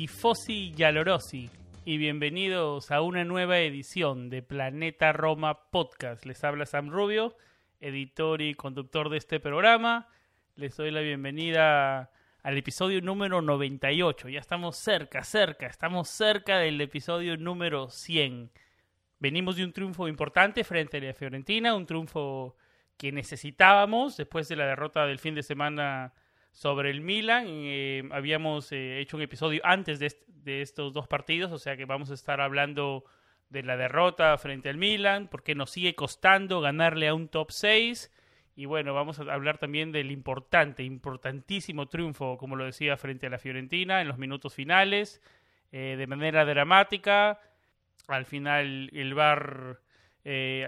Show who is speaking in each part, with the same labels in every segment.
Speaker 1: Tifosi Yalorosi y bienvenidos a una nueva edición de Planeta Roma Podcast. Les habla Sam Rubio, editor y conductor de este programa. Les doy la bienvenida al episodio número 98. Ya estamos cerca, cerca, estamos cerca del episodio número 100. Venimos de un triunfo importante frente a la Fiorentina, un triunfo que necesitábamos después de la derrota del fin de semana sobre el Milan. Eh, habíamos eh, hecho un episodio antes de, estos dos partidos, o sea que vamos a estar hablando de la derrota frente al Milan, porque nos sigue costando ganarle a un top 6. Y bueno, vamos a hablar también del importante, importantísimo triunfo, como lo decía, frente a la Fiorentina en los minutos finales, eh, de manera dramática. Al final el VAR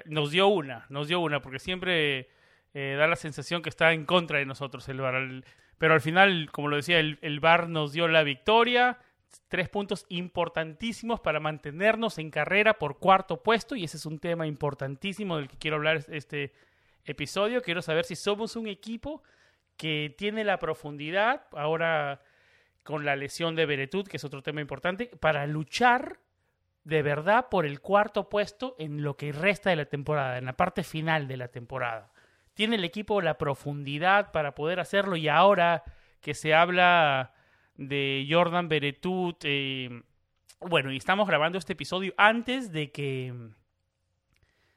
Speaker 1: nos dio una, nos dio una, porque siempre da la sensación que está en contra de nosotros el VAR. Pero al final, como lo decía, el, el VAR nos dio la victoria. Tres puntos importantísimos para mantenernos en carrera por cuarto puesto. Y ese es un tema importantísimo del que quiero hablar este episodio. Quiero saber si somos un equipo que tiene la profundidad, ahora con la lesión de Beretud, que es otro tema importante, para luchar de verdad por el cuarto puesto en lo que resta de la temporada, en la parte final de la temporada tiene el equipo la profundidad para poder hacerlo y ahora que se habla de Jordan Beretut, eh, bueno, y estamos grabando este episodio antes de que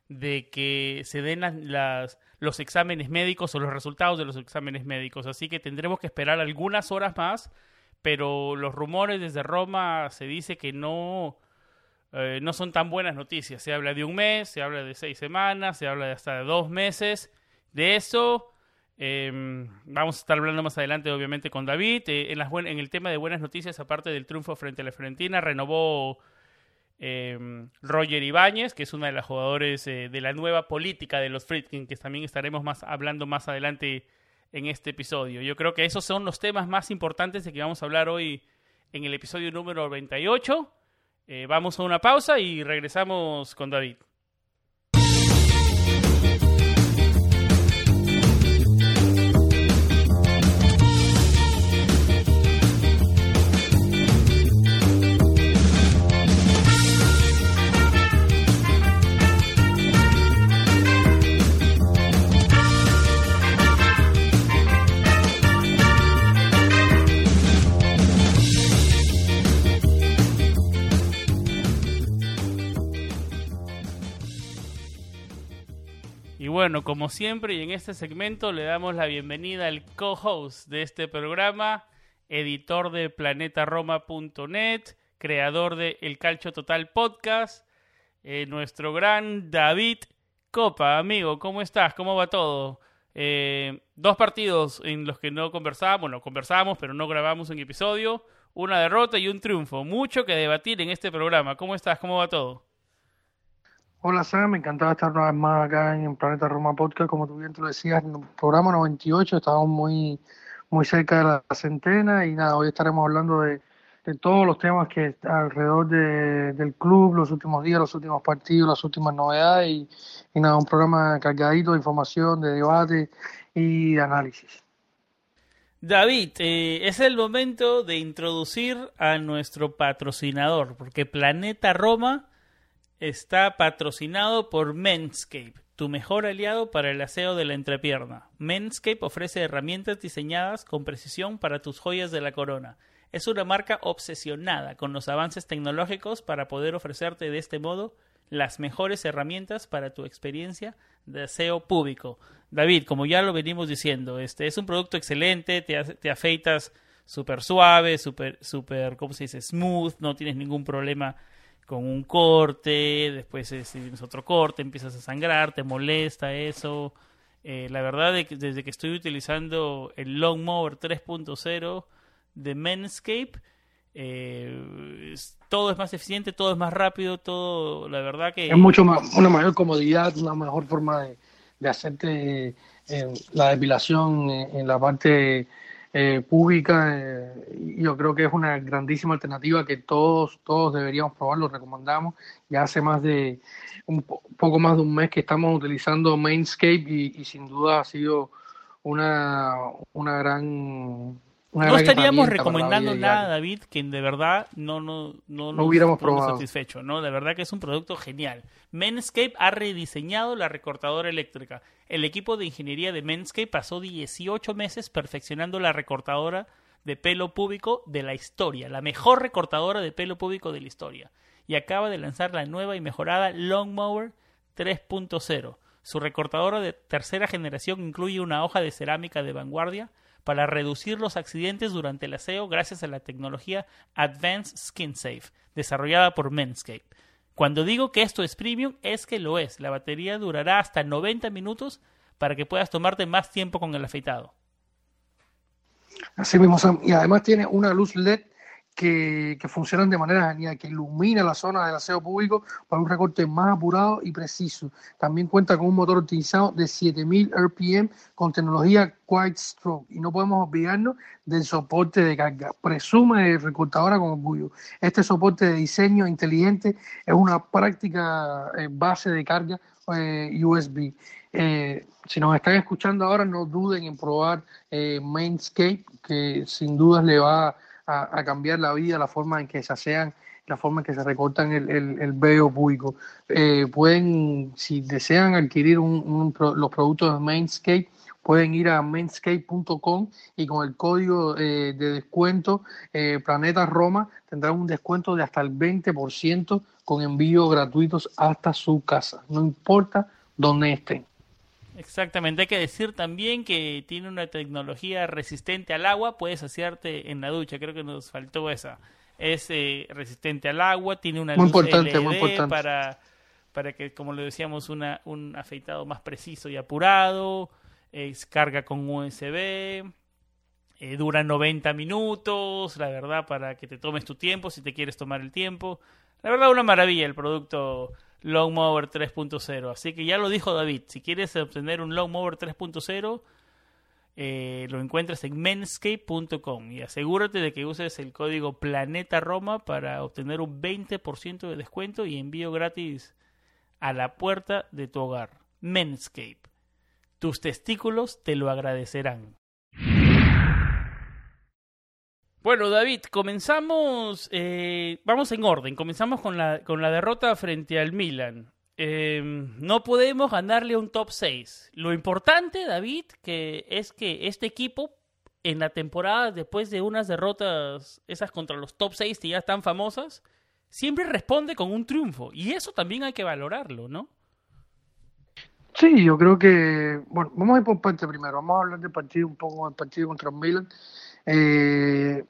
Speaker 1: de que se den las, los exámenes médicos o los resultados de los exámenes médicos, así que tendremos que esperar algunas horas más, pero los rumores desde Roma se dice que no eh, no son tan buenas noticias. Se habla de un mes, se habla de seis semanas, se habla de hasta de dos meses. De eso em, vamos a estar hablando más adelante, obviamente, con David. Eh, en, las el tema de buenas noticias, aparte del triunfo frente a la Fiorentina, renovó em, Roger Ibáñez, que es uno de los jugadores eh, de la nueva política de los Friedkin, que también estaremos más hablando más adelante en este episodio. Yo creo que esos son los temas más importantes de que vamos a hablar hoy en el episodio número 98. Eh, vamos a una pausa y regresamos con David. Bueno, como siempre y en este segmento le damos la bienvenida al co-host de este programa, editor de planetaroma.net, creador de El Calcio Total Podcast, eh, nuestro gran David Copa. Amigo, ¿cómo estás? ¿Cómo va todo? Eh, dos partidos en los que no conversábamos, bueno, conversamos, pero no grabamos un episodio, una derrota y un triunfo. Mucho que debatir en este programa. ¿Cómo estás? ¿Cómo va todo?
Speaker 2: Hola Sam, me encantaba estar una vez más acá en Planeta Roma Podcast, como tú bien te lo decías, en el programa 98, estábamos muy, muy cerca de la centena y nada, hoy estaremos hablando de, todos los temas que alrededor del club, los últimos días, los últimos partidos, las últimas novedades y, nada, un programa cargadito de información, de debate y de análisis.
Speaker 1: David, eh, es el momento de introducir a nuestro patrocinador, porque Planeta Roma está patrocinado por Menscape, tu mejor aliado para el aseo de la entrepierna. Menscape ofrece herramientas diseñadas con precisión para tus joyas de la corona. Es una marca obsesionada con los avances tecnológicos para poder ofrecerte de este modo las mejores herramientas para tu experiencia de aseo público. David, como ya lo venimos diciendo, este es un producto excelente, te, te afeitas súper suave, súper, súper, ¿cómo se dice? Smooth, no tienes ningún problema con un corte, después eh, si tienes otro corte, empiezas a sangrar, te molesta eso. Eh, la verdad, es que desde que estoy utilizando el Long Mower 3.0 de Manscape, eh, todo es más eficiente, todo es más rápido, todo, la verdad que...
Speaker 2: Es mucho más, una mayor comodidad, una mejor forma de, de hacerte la depilación en la parte eh, pública. Eh, yo creo que es una grandísima alternativa que todos, todos deberíamos probar, lo recomendamos. Ya hace más de un poco más de un mes que estamos utilizando Mainscape y, sin duda ha sido una, una gran
Speaker 1: no estaríamos recomendando nada, David, que de verdad no, no, no,
Speaker 2: no hubiéramos probado.
Speaker 1: satisfecho, ¿no? De verdad que es un producto genial. Manscape ha rediseñado la recortadora eléctrica. El equipo de ingeniería de Manscape pasó 18 meses perfeccionando la recortadora de pelo público de la historia, la mejor recortadora de pelo público de la historia. Y acaba de lanzar la nueva y mejorada Long Mower 3.0. Su recortadora de tercera generación incluye una hoja de cerámica de vanguardia para reducir los accidentes durante el aseo gracias a la tecnología Advanced Skin Safe, desarrollada por Manscaped. Cuando digo que esto es premium, es que lo es. La batería durará hasta 90 minutos para que puedas tomarte más tiempo con el afeitado.
Speaker 2: Así mismo, Y además tiene una luz LED que, funcionan de manera genial, que ilumina la zona del aseo público para un recorte más apurado y preciso. También cuenta con un motor optimizado de 7000 RPM con tecnología Quiet Stroke. Y no podemos olvidarnos del soporte de carga. Presume recortadora con orgullo. Este soporte de diseño inteligente es una práctica eh, base de carga eh, USB. Eh, si nos están escuchando ahora, no duden en probar Mainscape, que sin dudas le va a a, cambiar la vida, la forma en que se asean, la forma en que se recortan el, el, el vello público. Eh, pueden, si desean adquirir un, los productos de Mainscape, pueden ir a mainscape.com y con el código eh, de descuento eh, Planeta Roma tendrán un descuento de hasta el 20% con envíos gratuitos hasta su casa, no importa dónde estén.
Speaker 1: Exactamente, hay que decir también que tiene una tecnología resistente al agua, puedes hacerte en la ducha, creo que nos faltó esa. Es eh, resistente al agua, tiene una
Speaker 2: luz LED
Speaker 1: para para que, como le decíamos, una, un afeitado más preciso y apurado, es carga con USB, eh, dura 90 minutos, la verdad, para que te tomes tu tiempo, si te quieres tomar el tiempo. La verdad, una maravilla el producto Long Mower 3.0. Así que ya lo dijo David, si quieres obtener un Long Mower 3.0, eh, lo encuentras en menscape.com y asegúrate de que uses el código Planeta Roma para obtener un 20% de descuento y envío gratis a la puerta de tu hogar. Menscape. Tus testículos te lo agradecerán. Bueno, David, comenzamos, eh, vamos en orden, comenzamos con la, con la derrota frente al Milan. Em, no podemos ganarle un top 6. Lo importante, David, que es que este equipo en la temporada, después de unas derrotas, esas contra los top 6 que ya están famosas, siempre responde con un triunfo. Y eso también hay que valorarlo, ¿no?
Speaker 2: Sí, yo creo que, bueno, vamos a ir por parte primero, vamos a hablar del partido, un poco del partido contra el Milan. Eh,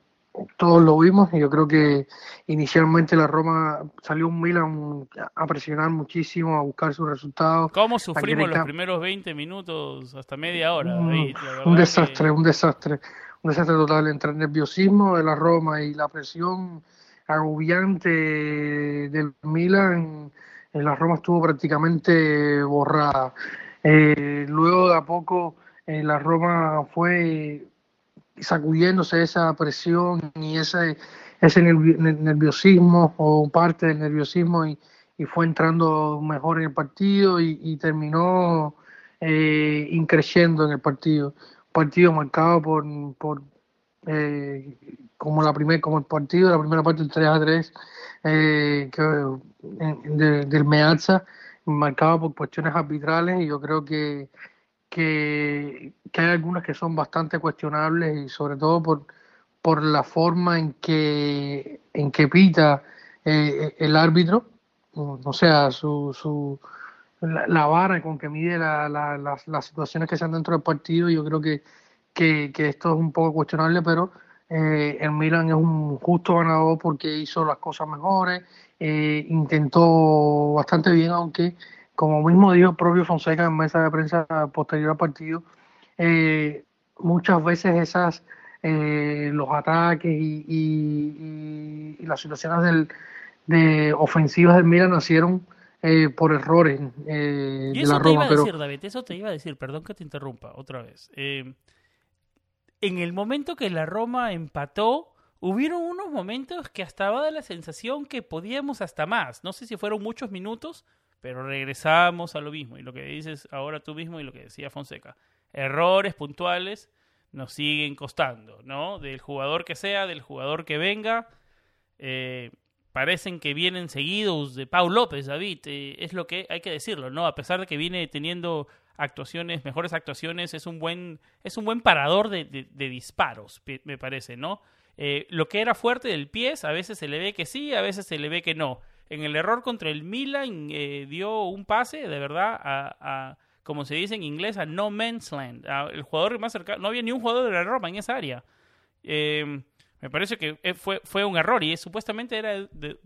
Speaker 2: todos lo vimos y yo creo que inicialmente la Roma salió un Milan a presionar muchísimo, a buscar sus resultados.
Speaker 1: ¿Cómo sufrimos los primeros 20 minutos hasta media hora?
Speaker 2: un desastre, un desastre, un desastre total entre el nerviosismo de la Roma y la presión agobiante del Milan. La Roma estuvo prácticamente borrada. Eh, luego de a poco eh, la Roma fue sacudiéndose esa presión y ese, ese nerviosismo o parte del nerviosismo y, fue entrando mejor en el partido y, terminó eh, increciendo en el partido. partido marcado por, por eh, como la primer, como el partido, la primera parte del 3 a 3 eh, del Meazza, marcado por cuestiones arbitrales y yo creo que que, hay algunas que son bastante cuestionables y sobre todo por, por la forma en que, en que pita eh, el árbitro. o sea, su, su, la, vara con que mide la, las, situaciones que se dan dentro del partido. Yo creo que, que, esto es un poco cuestionable, pero eh, el Milan es un justo ganador porque hizo las cosas mejores, eh, intentó bastante bien, aunque, como mismo dijo el propio Fonseca en mesa de prensa posterior al partido, eh, muchas veces esas los ataques y, las situaciones del, de ofensivas del Milan nacieron eh, por errores eh,
Speaker 1: de la Roma. Te iba a decir, David, eso te iba a decir, perdón que te interrumpa otra vez. Eh, en el momento que la Roma empató, hubieron unos momentos que hasta daba la sensación que podíamos hasta más. No sé si fueron muchos minutos, pero regresamos a lo mismo. Y lo que dices ahora tú mismo y lo que decía Fonseca. Errores puntuales nos siguen costando, ¿no? Del jugador que sea, del jugador que venga. Eh, parecen que vienen seguidos de Pau López, David, eh, es lo que hay que decirlo, ¿no? A pesar de que viene teniendo actuaciones, mejores actuaciones, es un buen, es un buen parador de, disparos, me parece, ¿no? Eh, lo que era fuerte del pie, a veces se le ve que sí, a veces se le ve que no. En el error contra el Milan eh, dio un pase, de verdad, a, como se dice en inglés, a no man's land. el jugador más cercano, no había ni un jugador de la Roma en esa área. Eh, me parece que eh, fue, fue un error y supuestamente era, de,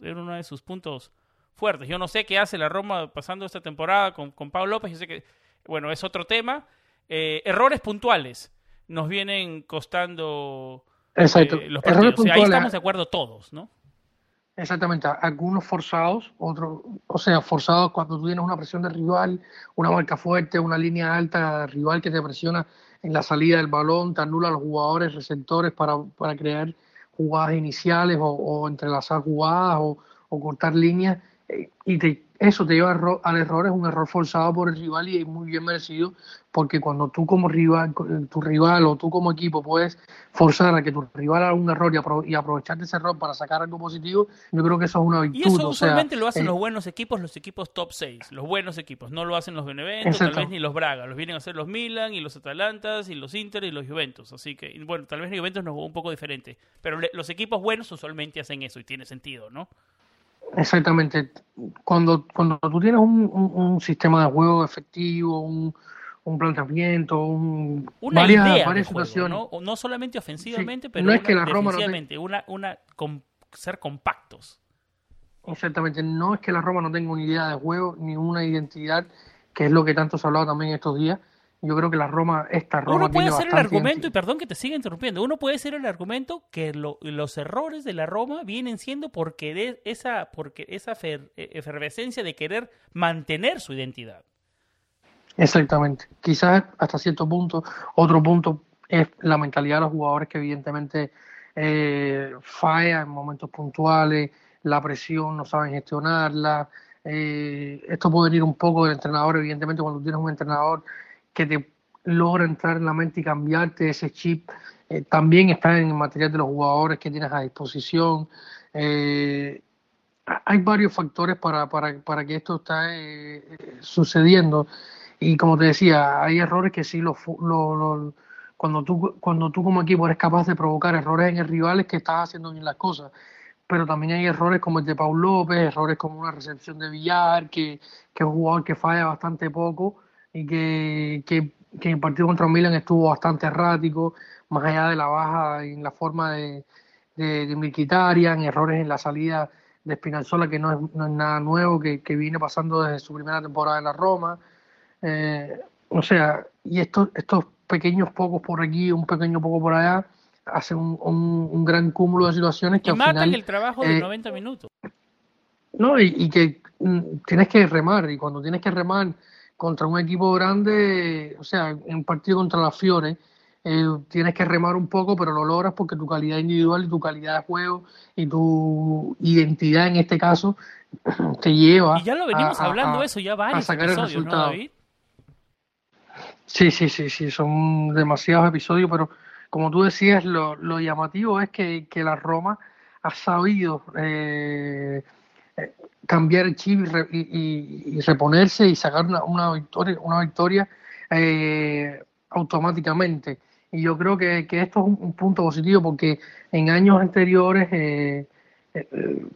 Speaker 1: era uno de sus puntos fuertes. Yo no sé qué hace la Roma pasando esta temporada con, con Pablo López. Yo sé que, bueno, es otro tema. Eh, errores puntuales nos vienen costando
Speaker 2: Exacto.
Speaker 1: Eh, los partidos. ahí estamos de acuerdo todos, ¿no?
Speaker 2: Exactamente, algunos forzados, otros, o sea, forzados cuando tú tienes una presión de rival, una marca fuerte, una línea alta rival que te presiona en la salida del balón, te anula a los jugadores receptores para, para crear jugadas iniciales o, o entrelazar jugadas o, o cortar líneas eh, y te eso te lleva al error, es un error forzado por el rival y es muy bien merecido, porque cuando tú como rival, tu rival o tú como equipo puedes forzar a que tu rival haga un error y, aprovechar ese error para sacar algo positivo, yo creo que eso es una virtud.
Speaker 1: Y eso usualmente lo hacen eh, los buenos equipos, los equipos top 6, los buenos equipos, no lo hacen los Benevento, tal vez ni los Braga, los vienen a hacer los Milan y los Atalantas y los Inter y los Juventus, así que, bueno, tal vez los Juventus nos un poco diferente, pero los equipos buenos usualmente hacen eso y tiene sentido, ¿no?
Speaker 2: Exactamente. Cuando, cuando tú tienes un, un, sistema de juego efectivo, un, un planteamiento, un,
Speaker 1: una varias, varias situaciones. ¿no? ¿no? solamente ofensivamente, pero
Speaker 2: no es que la Roma
Speaker 1: una, una ser compactos.
Speaker 2: Exactamente, no es que la Roma no tenga una idea de juego ni una identidad, que es lo que tanto se ha hablado también estos días, yo creo que la Roma, esta Roma.
Speaker 1: Uno puede hacer el argumento, y perdón que te siga interrumpiendo, uno puede hacer el argumento que los errores de la Roma vienen siendo porque esa, porque esa e, efervescencia de querer mantener su identidad.
Speaker 2: Exactamente. Quizás hasta cierto punto, otro punto es la mentalidad de los jugadores que evidentemente eh, falla en momentos puntuales, la presión no saben gestionarla. Eh, esto puede venir un poco del entrenador, evidentemente cuando tienes un entrenador que te logra entrar en la mente y cambiarte ese chip. Eh, también está en el material de los jugadores que tienes a disposición. Eh, hay varios factores para, para, para que esto está eh, sucediendo. Y como te decía, hay errores que sí, lo, cuando, tú, cuando tú como equipo eres capaz de provocar errores en el rival es que estás haciendo bien las cosas. Pero también hay errores como el de Paul López, errores como una recepción de Villar, que, que es un jugador que falla bastante poco y que, que, que el partido contra Milan estuvo bastante errático, más allá de la baja en la forma de, de, de en errores en la salida de Spinazzola, que no es, no es nada nuevo, que, que, viene pasando desde su primera temporada en la Roma. Eh, o sea, y estos, estos pequeños pocos por aquí, un pequeño poco por allá, hacen un, un, gran cúmulo de situaciones que
Speaker 1: y matan el trabajo de 90 eh, minutos.
Speaker 2: No, y, y que mm, tienes que remar, y cuando tienes que remar contra un equipo grande, o sea, en un partido contra la Fiore, eh, tienes que remar un poco, pero lo logras porque tu calidad individual y tu calidad de juego y tu identidad en este caso te lleva.
Speaker 1: Y ya lo venimos hablando eso ya varios sacar episodios, ¿no, David?
Speaker 2: Sí, sí, sí, sí, son demasiados episodios, pero como tú decías, lo, lo llamativo es que, que la Roma ha sabido eh, cambiar el chip y, reponerse y sacar una, victoria, una victoria eh, automáticamente. Y yo creo que, esto es un, punto positivo porque en años anteriores, eh, eh,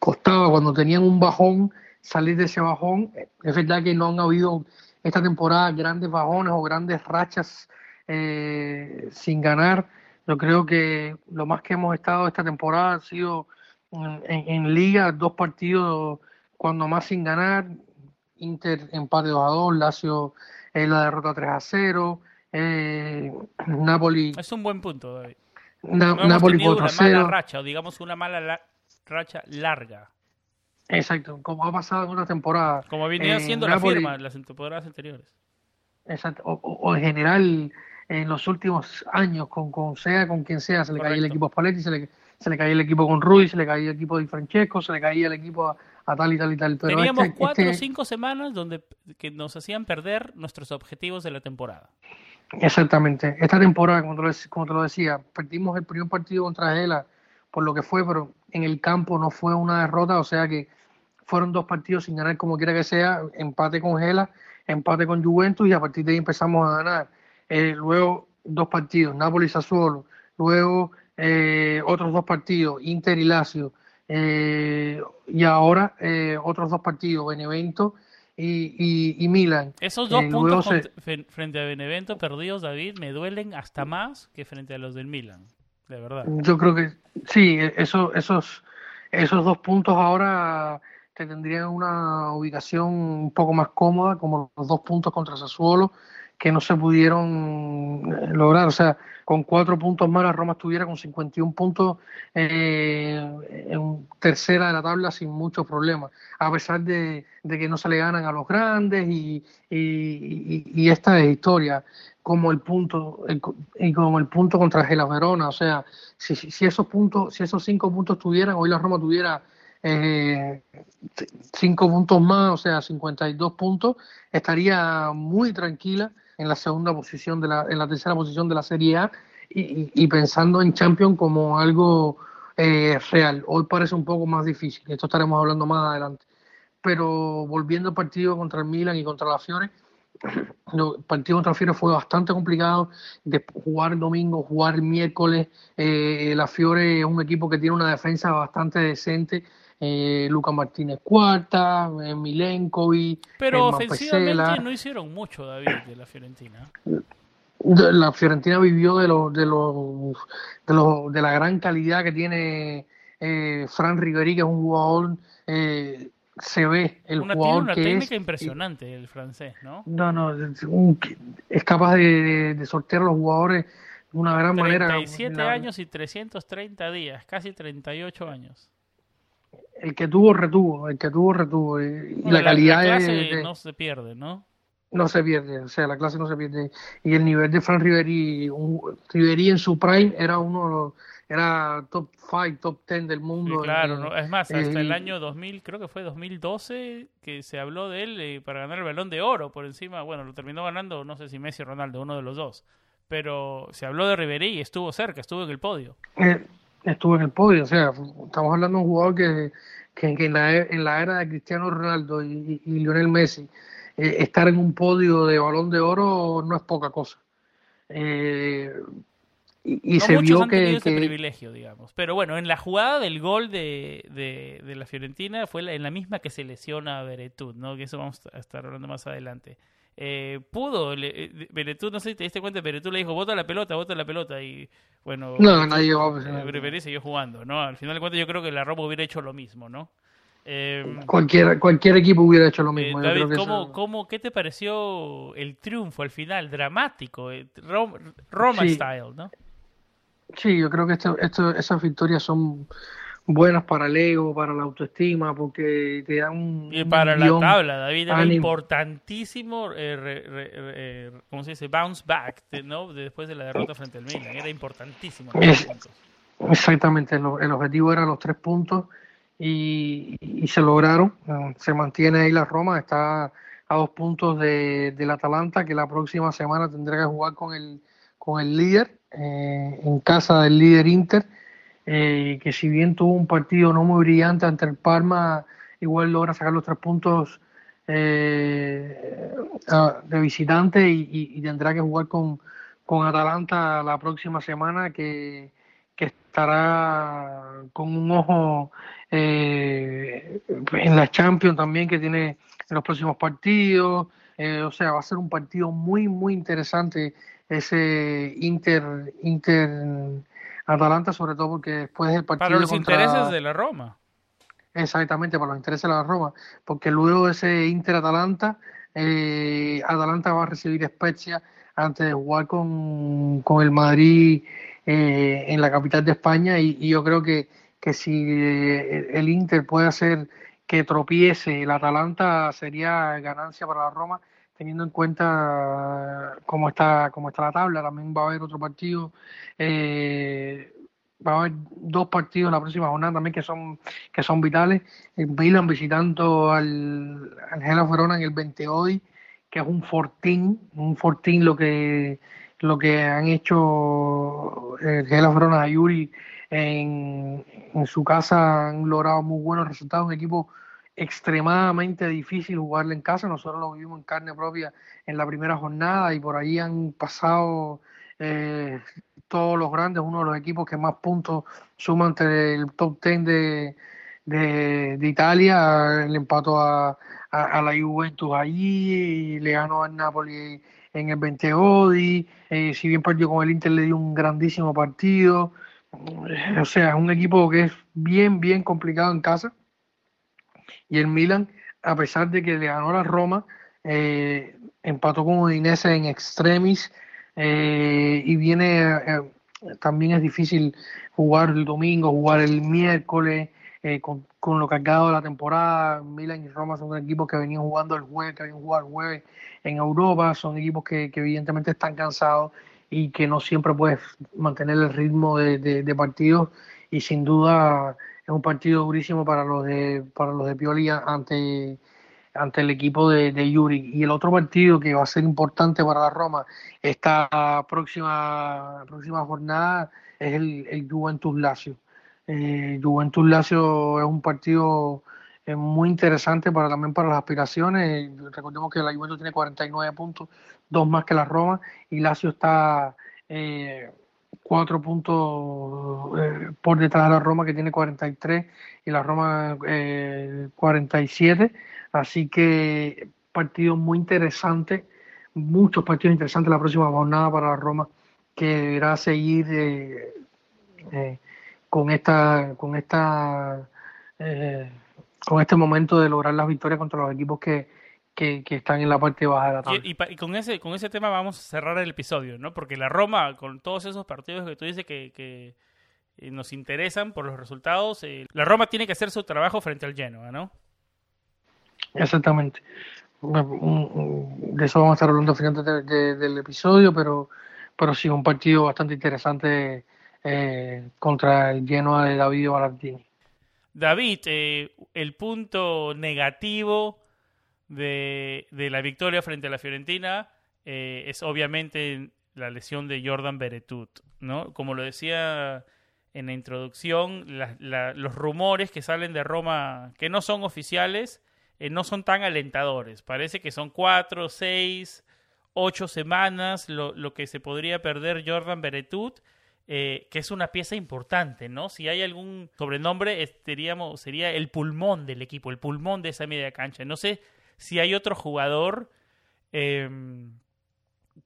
Speaker 2: costaba cuando tenían un bajón salir de ese bajón. Es verdad que no han habido esta temporada grandes bajones o grandes rachas eh, sin ganar. Yo creo que lo más que hemos estado esta temporada ha sido en, liga, dos partidos cuando más sin ganar, Inter empate 2 a 2, Lazio eh, la derrota 3 a 0, eh, Napoli...
Speaker 1: Es un buen punto, David.
Speaker 2: Napoli por una
Speaker 1: mala racha, o digamos una mala racha larga.
Speaker 2: Exacto, como ha pasado en una temporada.
Speaker 1: Como venía haciendo la firma en las temporadas anteriores.
Speaker 2: Exacto, o, en general en los últimos años, con, con sea con quien sea, se le caía el equipo a Spalletti, se le, se le caía el equipo con Ruiz, se le caía el equipo de Francesco, se le caía el equipo a, tal y tal y tal.
Speaker 1: Teníamos este, cuatro o este cinco semanas donde que nos hacían perder nuestros objetivos de la temporada.
Speaker 2: Exactamente. Esta temporada, como te lo, como te lo decía, perdimos el primer partido contra Gela por lo que fue, pero en el campo no fue una derrota, o sea que fueron dos partidos sin ganar como quiera que sea, empate con Gela, empate con Juventus y a partir de ahí empezamos a ganar. Eh, luego dos partidos, Nápoles Sassuolo, luego eh, otros dos partidos, Inter y Lazio, eh, y ahora otros dos partidos, Benevento y, y, Milan.
Speaker 1: Esos dos puntos frente a Benevento perdidos, David, me duelen hasta más que frente a los del Milan, de verdad.
Speaker 2: Yo creo que sí, eso, esos, esos dos puntos ahora te tendrían una ubicación un poco más cómoda, como los dos puntos contra Sassuolo, que no se pudieron eh, lograr. O sea, con cuatro puntos más la Roma estuviera con 51 puntos eh, en tercera de la tabla sin muchos problemas, a pesar de, que no se le ganan a los grandes y, y, esta es historia como el punto y como el punto contra Gela Verona. O sea, si, si esos puntos, si esos cinco puntos tuvieran, hoy la Roma tuviera eh, cinco puntos más, o sea, 52 puntos, estaría muy tranquila en la segunda posición, de la, en la tercera posición de la Serie A y, pensando en Champions como algo eh, real. Hoy parece un poco más difícil, esto estaremos hablando más adelante. Pero volviendo al partido contra el Milan y contra la Fiore, el partido contra Fiore fue bastante complicado de jugar domingo, jugar miércoles. Eh, la Fiore es un equipo que tiene una defensa bastante decente eh, Luca Martínez cuarta, eh, Milenkovic.
Speaker 1: Pero ofensivamente no hicieron mucho, David, de la Fiorentina.
Speaker 2: La Fiorentina vivió de los de los de, los, de la gran calidad que tiene eh, Fran Riveri, que es un jugador eh, se ve el
Speaker 1: una,
Speaker 2: jugador
Speaker 1: tiene una técnica impresionante el francés, ¿no? No, no,
Speaker 2: es, capaz de, de, sortear a los jugadores de una gran manera.
Speaker 1: 37 años y 330 días, casi 38 años
Speaker 2: el que tuvo, retuvo, el que tuvo, retuvo. Y, la, calidad
Speaker 1: la clase no se pierde, ¿no?
Speaker 2: No se pierde, o sea, la clase no se pierde. Y el nivel de Fran Riveri, un, Riveri en su prime era uno era top 5, top 10 del mundo.
Speaker 1: claro, es más, hasta el año 2000, creo que fue 2012, que se habló de él eh, para ganar el balón de oro por encima, bueno, lo terminó ganando, no sé si Messi o Ronaldo, uno de los dos, pero se habló de Riveri y estuvo cerca, estuvo en el podio.
Speaker 2: Estuvo en el podio. O sea, estamos hablando de un jugador que, que, en, la, en, la, era de Cristiano Ronaldo y, Lionel Messi, eh, estar en un podio de balón de oro no es poca cosa. Eh, y, se vio que,
Speaker 1: ese privilegio, digamos. Pero bueno, en la jugada del gol de, de, la Fiorentina fue en la misma que se lesiona a Beretut, ¿no? Que eso vamos a estar hablando más adelante eh, pudo, le, eh, no sé si te diste cuenta, Beretú le dijo, bota la pelota, bota la pelota, y bueno,
Speaker 2: no, nadie va a
Speaker 1: eh, siguió jugando, ¿no? Al final de cuentas yo creo que la Roma hubiera hecho lo mismo, ¿no?
Speaker 2: Eh, cualquier, cualquier equipo hubiera hecho lo mismo.
Speaker 1: David, ¿cómo, ¿cómo, ¿qué te pareció el triunfo al final, dramático, Roma, style, ¿no?
Speaker 2: Sí, yo creo que esto, esto, esas victorias son buenas para el ego, para la autoestima, porque te dan un.
Speaker 1: Y para la tabla, David, era importantísimo, eh, eh, ¿cómo se dice? Bounce back, ¿no? Después de la derrota frente al Milan, era importantísimo.
Speaker 2: exactamente, el, objetivo era los tres puntos y, se lograron. Se mantiene ahí la Roma, está a dos puntos de, del Atalanta, que la próxima semana tendrá que jugar con el, con el líder, eh, en casa del líder Inter eh, que si bien tuvo un partido no muy brillante ante el Parma, igual logra sacar los tres puntos eh, de visitante y, tendrá que jugar con, con Atalanta la próxima semana, que, estará con un ojo eh, en la Champions también que tiene en los próximos partidos. Eh, o sea, va a ser un partido muy, muy interesante ese Inter, Inter Atalanta, sobre todo porque después del partido.
Speaker 1: Para los intereses de la Roma.
Speaker 2: Exactamente, para los intereses de la Roma, porque luego de ese Inter Atalanta, eh, Atalanta va a recibir Spezia antes de jugar con, con el Madrid eh, en la capital de España y, yo creo que, que si eh, el Inter puede hacer que tropiece el Atalanta sería ganancia para la Roma teniendo en cuenta cómo está cómo está la tabla también va a haber otro partido eh, va a haber dos partidos en la próxima jornada también que son que son vitales. Milan visitando al, al Gela Verona en el 20 hoy que es un fortín un fortín lo que lo que han hecho el Gela Verona y Yuri en su casa han logrado muy buenos resultados un equipo extremadamente difícil jugarle en casa. Nosotros lo vivimos en carne propia en la primera jornada y por ahí han pasado eh, todos los grandes, uno de los equipos que más puntos suma entre el top 10 de, de, Italia, el empato a, a, la Juventus allí, y le ganó al Napoli en el 20 Odi, eh, si bien perdió con el Inter le dio un grandísimo partido, o sea, es un equipo que es bien, bien complicado en casa, y el Milan, a pesar de que le ganó la Roma, eh, empató con Udinese en extremis, eh, y viene, eh, también es difícil jugar el domingo, jugar el miércoles, eh, con, con, lo cargado de la temporada. Milan y Roma son equipos que venían jugando el jueves, que habían jugado el jueves en Europa, son equipos que, que evidentemente están cansados y que no siempre puedes mantener el ritmo de, de, de partidos y sin duda es un partido durísimo para los de para los de Pioli ante ante el equipo de, Yuri. Y el otro partido que va a ser importante para la Roma esta próxima, próxima jornada es el, el Juventus Lazio. Eh, Juventus Lazio es un partido eh, muy interesante para también para las aspiraciones. Recordemos que la Juventus tiene 49 puntos, dos más que la Roma, y Lazio está eh, cuatro puntos eh, por detrás de la Roma que tiene 43 y la Roma eh, 47 Así que partido muy interesante, muchos partidos interesantes la próxima jornada para la Roma, que deberá seguir eh, eh, con esta, con esta, con este momento de lograr las victorias contra los equipos que, que, están en la parte baja de la tabla.
Speaker 1: Y, con ese, con ese tema vamos a cerrar el episodio, ¿no? Porque la Roma, con todos esos partidos que tú dices que, que nos interesan por los resultados, la Roma tiene que hacer su trabajo frente al Genoa, ¿no?
Speaker 2: Exactamente. De eso vamos a estar hablando al final del episodio, pero, pero sí, un partido bastante interesante eh, contra el Genoa de David Ballardini.
Speaker 1: David, eh, el punto negativo de, de, la victoria frente a la Fiorentina eh, es obviamente la lesión de Jordan Beretut, ¿no? Como lo decía en la introducción, los rumores que salen de Roma, que no son oficiales, eh, no son tan alentadores. Parece que son cuatro, seis, ocho semanas lo, lo que se podría perder Jordan Beretut. Eh, que es una pieza importante, ¿no? Si hay algún sobrenombre, sería el pulmón del equipo, el pulmón de esa media cancha. No sé si hay otro jugador em,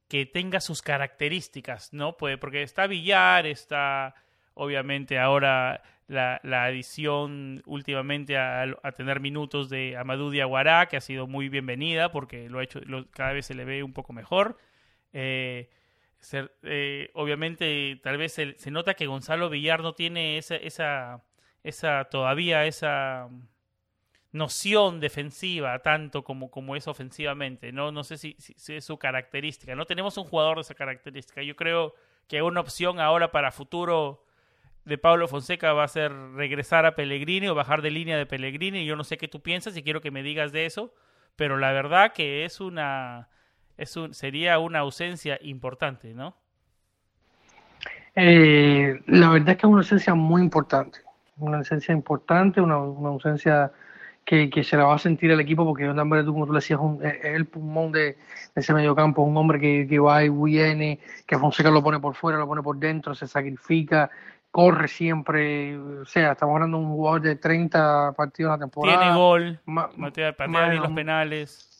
Speaker 1: que tenga sus características, ¿no? Pues porque está Villar, está obviamente ahora la, la adición últimamente a, tener minutos de Amadou Diawara, que ha sido muy bienvenida porque lo ha hecho, cada vez se le ve un poco mejor. Eh, eh, obviamente, tal vez se, se, nota que Gonzalo Villar no tiene esa, esa, esa todavía esa noción defensiva tanto como, como es ofensivamente. No, no sé si, es su característica. No tenemos un jugador de esa característica. Yo creo que una opción ahora para futuro de Pablo Fonseca va a ser regresar a Pellegrini o bajar de línea de Pellegrini. Yo no sé qué tú piensas y quiero que me digas de eso, pero la verdad que es una es un, sería una ausencia importante, ¿no?
Speaker 2: Eh, la verdad es que es una ausencia muy importante, una ausencia importante, una, ausencia que, que, se la va a sentir el equipo porque Jordan tú como tú le decías, es el pulmón de, ese mediocampo, un hombre que, que va y viene, que Fonseca lo pone por fuera, lo pone por dentro, se sacrifica, corre siempre, o sea, estamos hablando de un jugador de 30 partidos a la temporada.
Speaker 1: Tiene gol,
Speaker 2: más de
Speaker 1: los penales.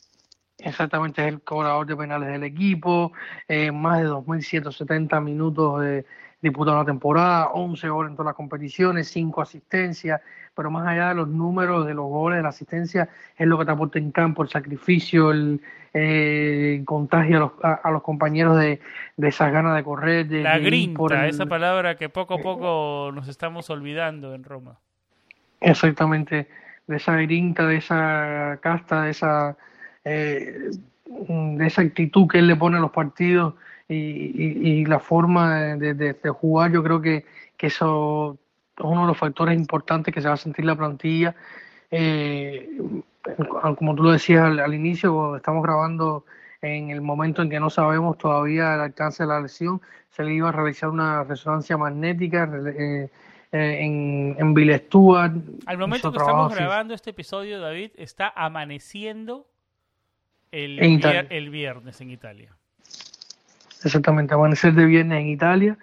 Speaker 2: Exactamente, es el cobrador de penales del equipo, eh, más de 2.170 minutos de disputado la temporada, 11 goles en todas las competiciones, 5 asistencias, pero más allá de los números, de los goles, de la asistencia, es lo que te aporta en campo, el sacrificio, el eh, contagio a los, a, a los compañeros de, de esas ganas de correr, de,
Speaker 1: La
Speaker 2: por
Speaker 1: grinta,
Speaker 2: el-
Speaker 1: esa palabra que poco a poco nos estamos olvidando en Roma.
Speaker 2: Exactamente, de esa grinta, de esa casta, de esa, eh, de esa actitud que él le pone a los partidos y, y- y la forma de, de- de jugar, yo creo que, que eso es uno de los factores importantes que se va a sentir la plantilla. Eh, como tú lo decías al, al inicio, estamos grabando en el momento en que no sabemos todavía el alcance de la lesión, se le iba a realizar una resonancia magnética eh, eh, en, en Bill Stewart.
Speaker 1: Al momento que estamos grabando este episodio, David, está amaneciendo el,
Speaker 2: En
Speaker 1: vier-
Speaker 2: Italia.
Speaker 1: el viernes en Italia.
Speaker 2: Exactamente, amanecer de viernes en Italia.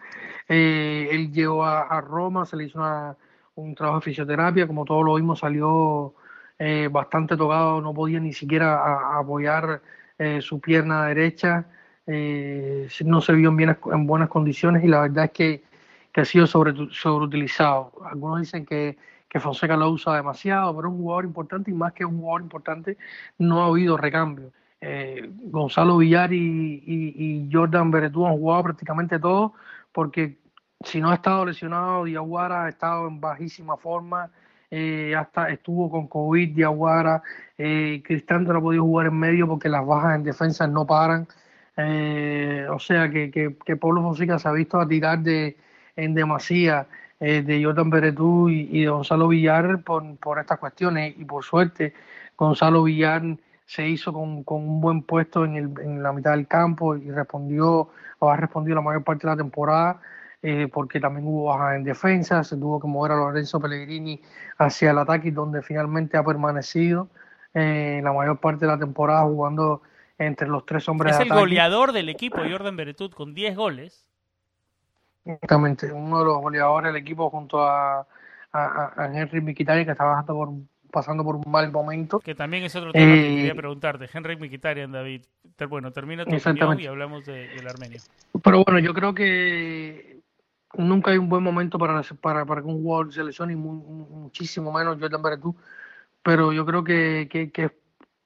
Speaker 2: Eh, él llegó a, a Roma, se le hizo una- un trabajo de fisioterapia, como todos lo vimos, salió eh, bastante tocado, no podía ni siquiera a- a apoyar eh, su pierna derecha, eh, no se vio en, en buenas condiciones y la verdad es que, que ha sido sobre, sobreutilizado. Algunos dicen que, que Fonseca lo usa demasiado, pero es un jugador importante y más que un jugador importante, no ha habido recambio. Eh, Gonzalo Villar y, Jordan Beretú han jugado prácticamente todo, porque si no ha estado lesionado, Diaguara ha estado en bajísima forma, eh, hasta estuvo con COVID, Diaguara, eh, Cristante no ha podido jugar en medio porque las bajas en defensa no paran. Eh, o sea que, que, que Pablo Fonseca se ha visto a tirar de, en demasía eh, de Jordan Beretú y, y de Gonzalo Villar por, por estas cuestiones. Y por suerte, Gonzalo Villar se hizo con, con un buen puesto en, el, en la mitad del campo y respondió o ha respondido la mayor parte de la temporada. eh, porque también hubo bajas en defensa, se tuvo que mover a Lorenzo Pellegrini hacia el ataque, donde finalmente ha permanecido eh, la mayor parte de la temporada jugando entre los tres hombres
Speaker 1: Es
Speaker 2: de
Speaker 1: el
Speaker 2: ataque.
Speaker 1: goleador del equipo, Jordan Beretut, con 10 goles.
Speaker 2: Exactamente, uno de los goleadores del equipo junto a, a, a- Henry Mkhitaryan que está bajando por, pasando por un mal momento.
Speaker 1: Que también es otro tema que
Speaker 2: Eh,
Speaker 1: quería preguntarte. Henry Mkhitaryan, David. Bueno, termina tu opinión y hablamos de- del armenio.
Speaker 2: Pero bueno, yo creo que nunca hay un buen momento para, para, para que un jugador se lesione y mu- muchísimo menos Jordan Beretú. Pero yo creo que, que, que,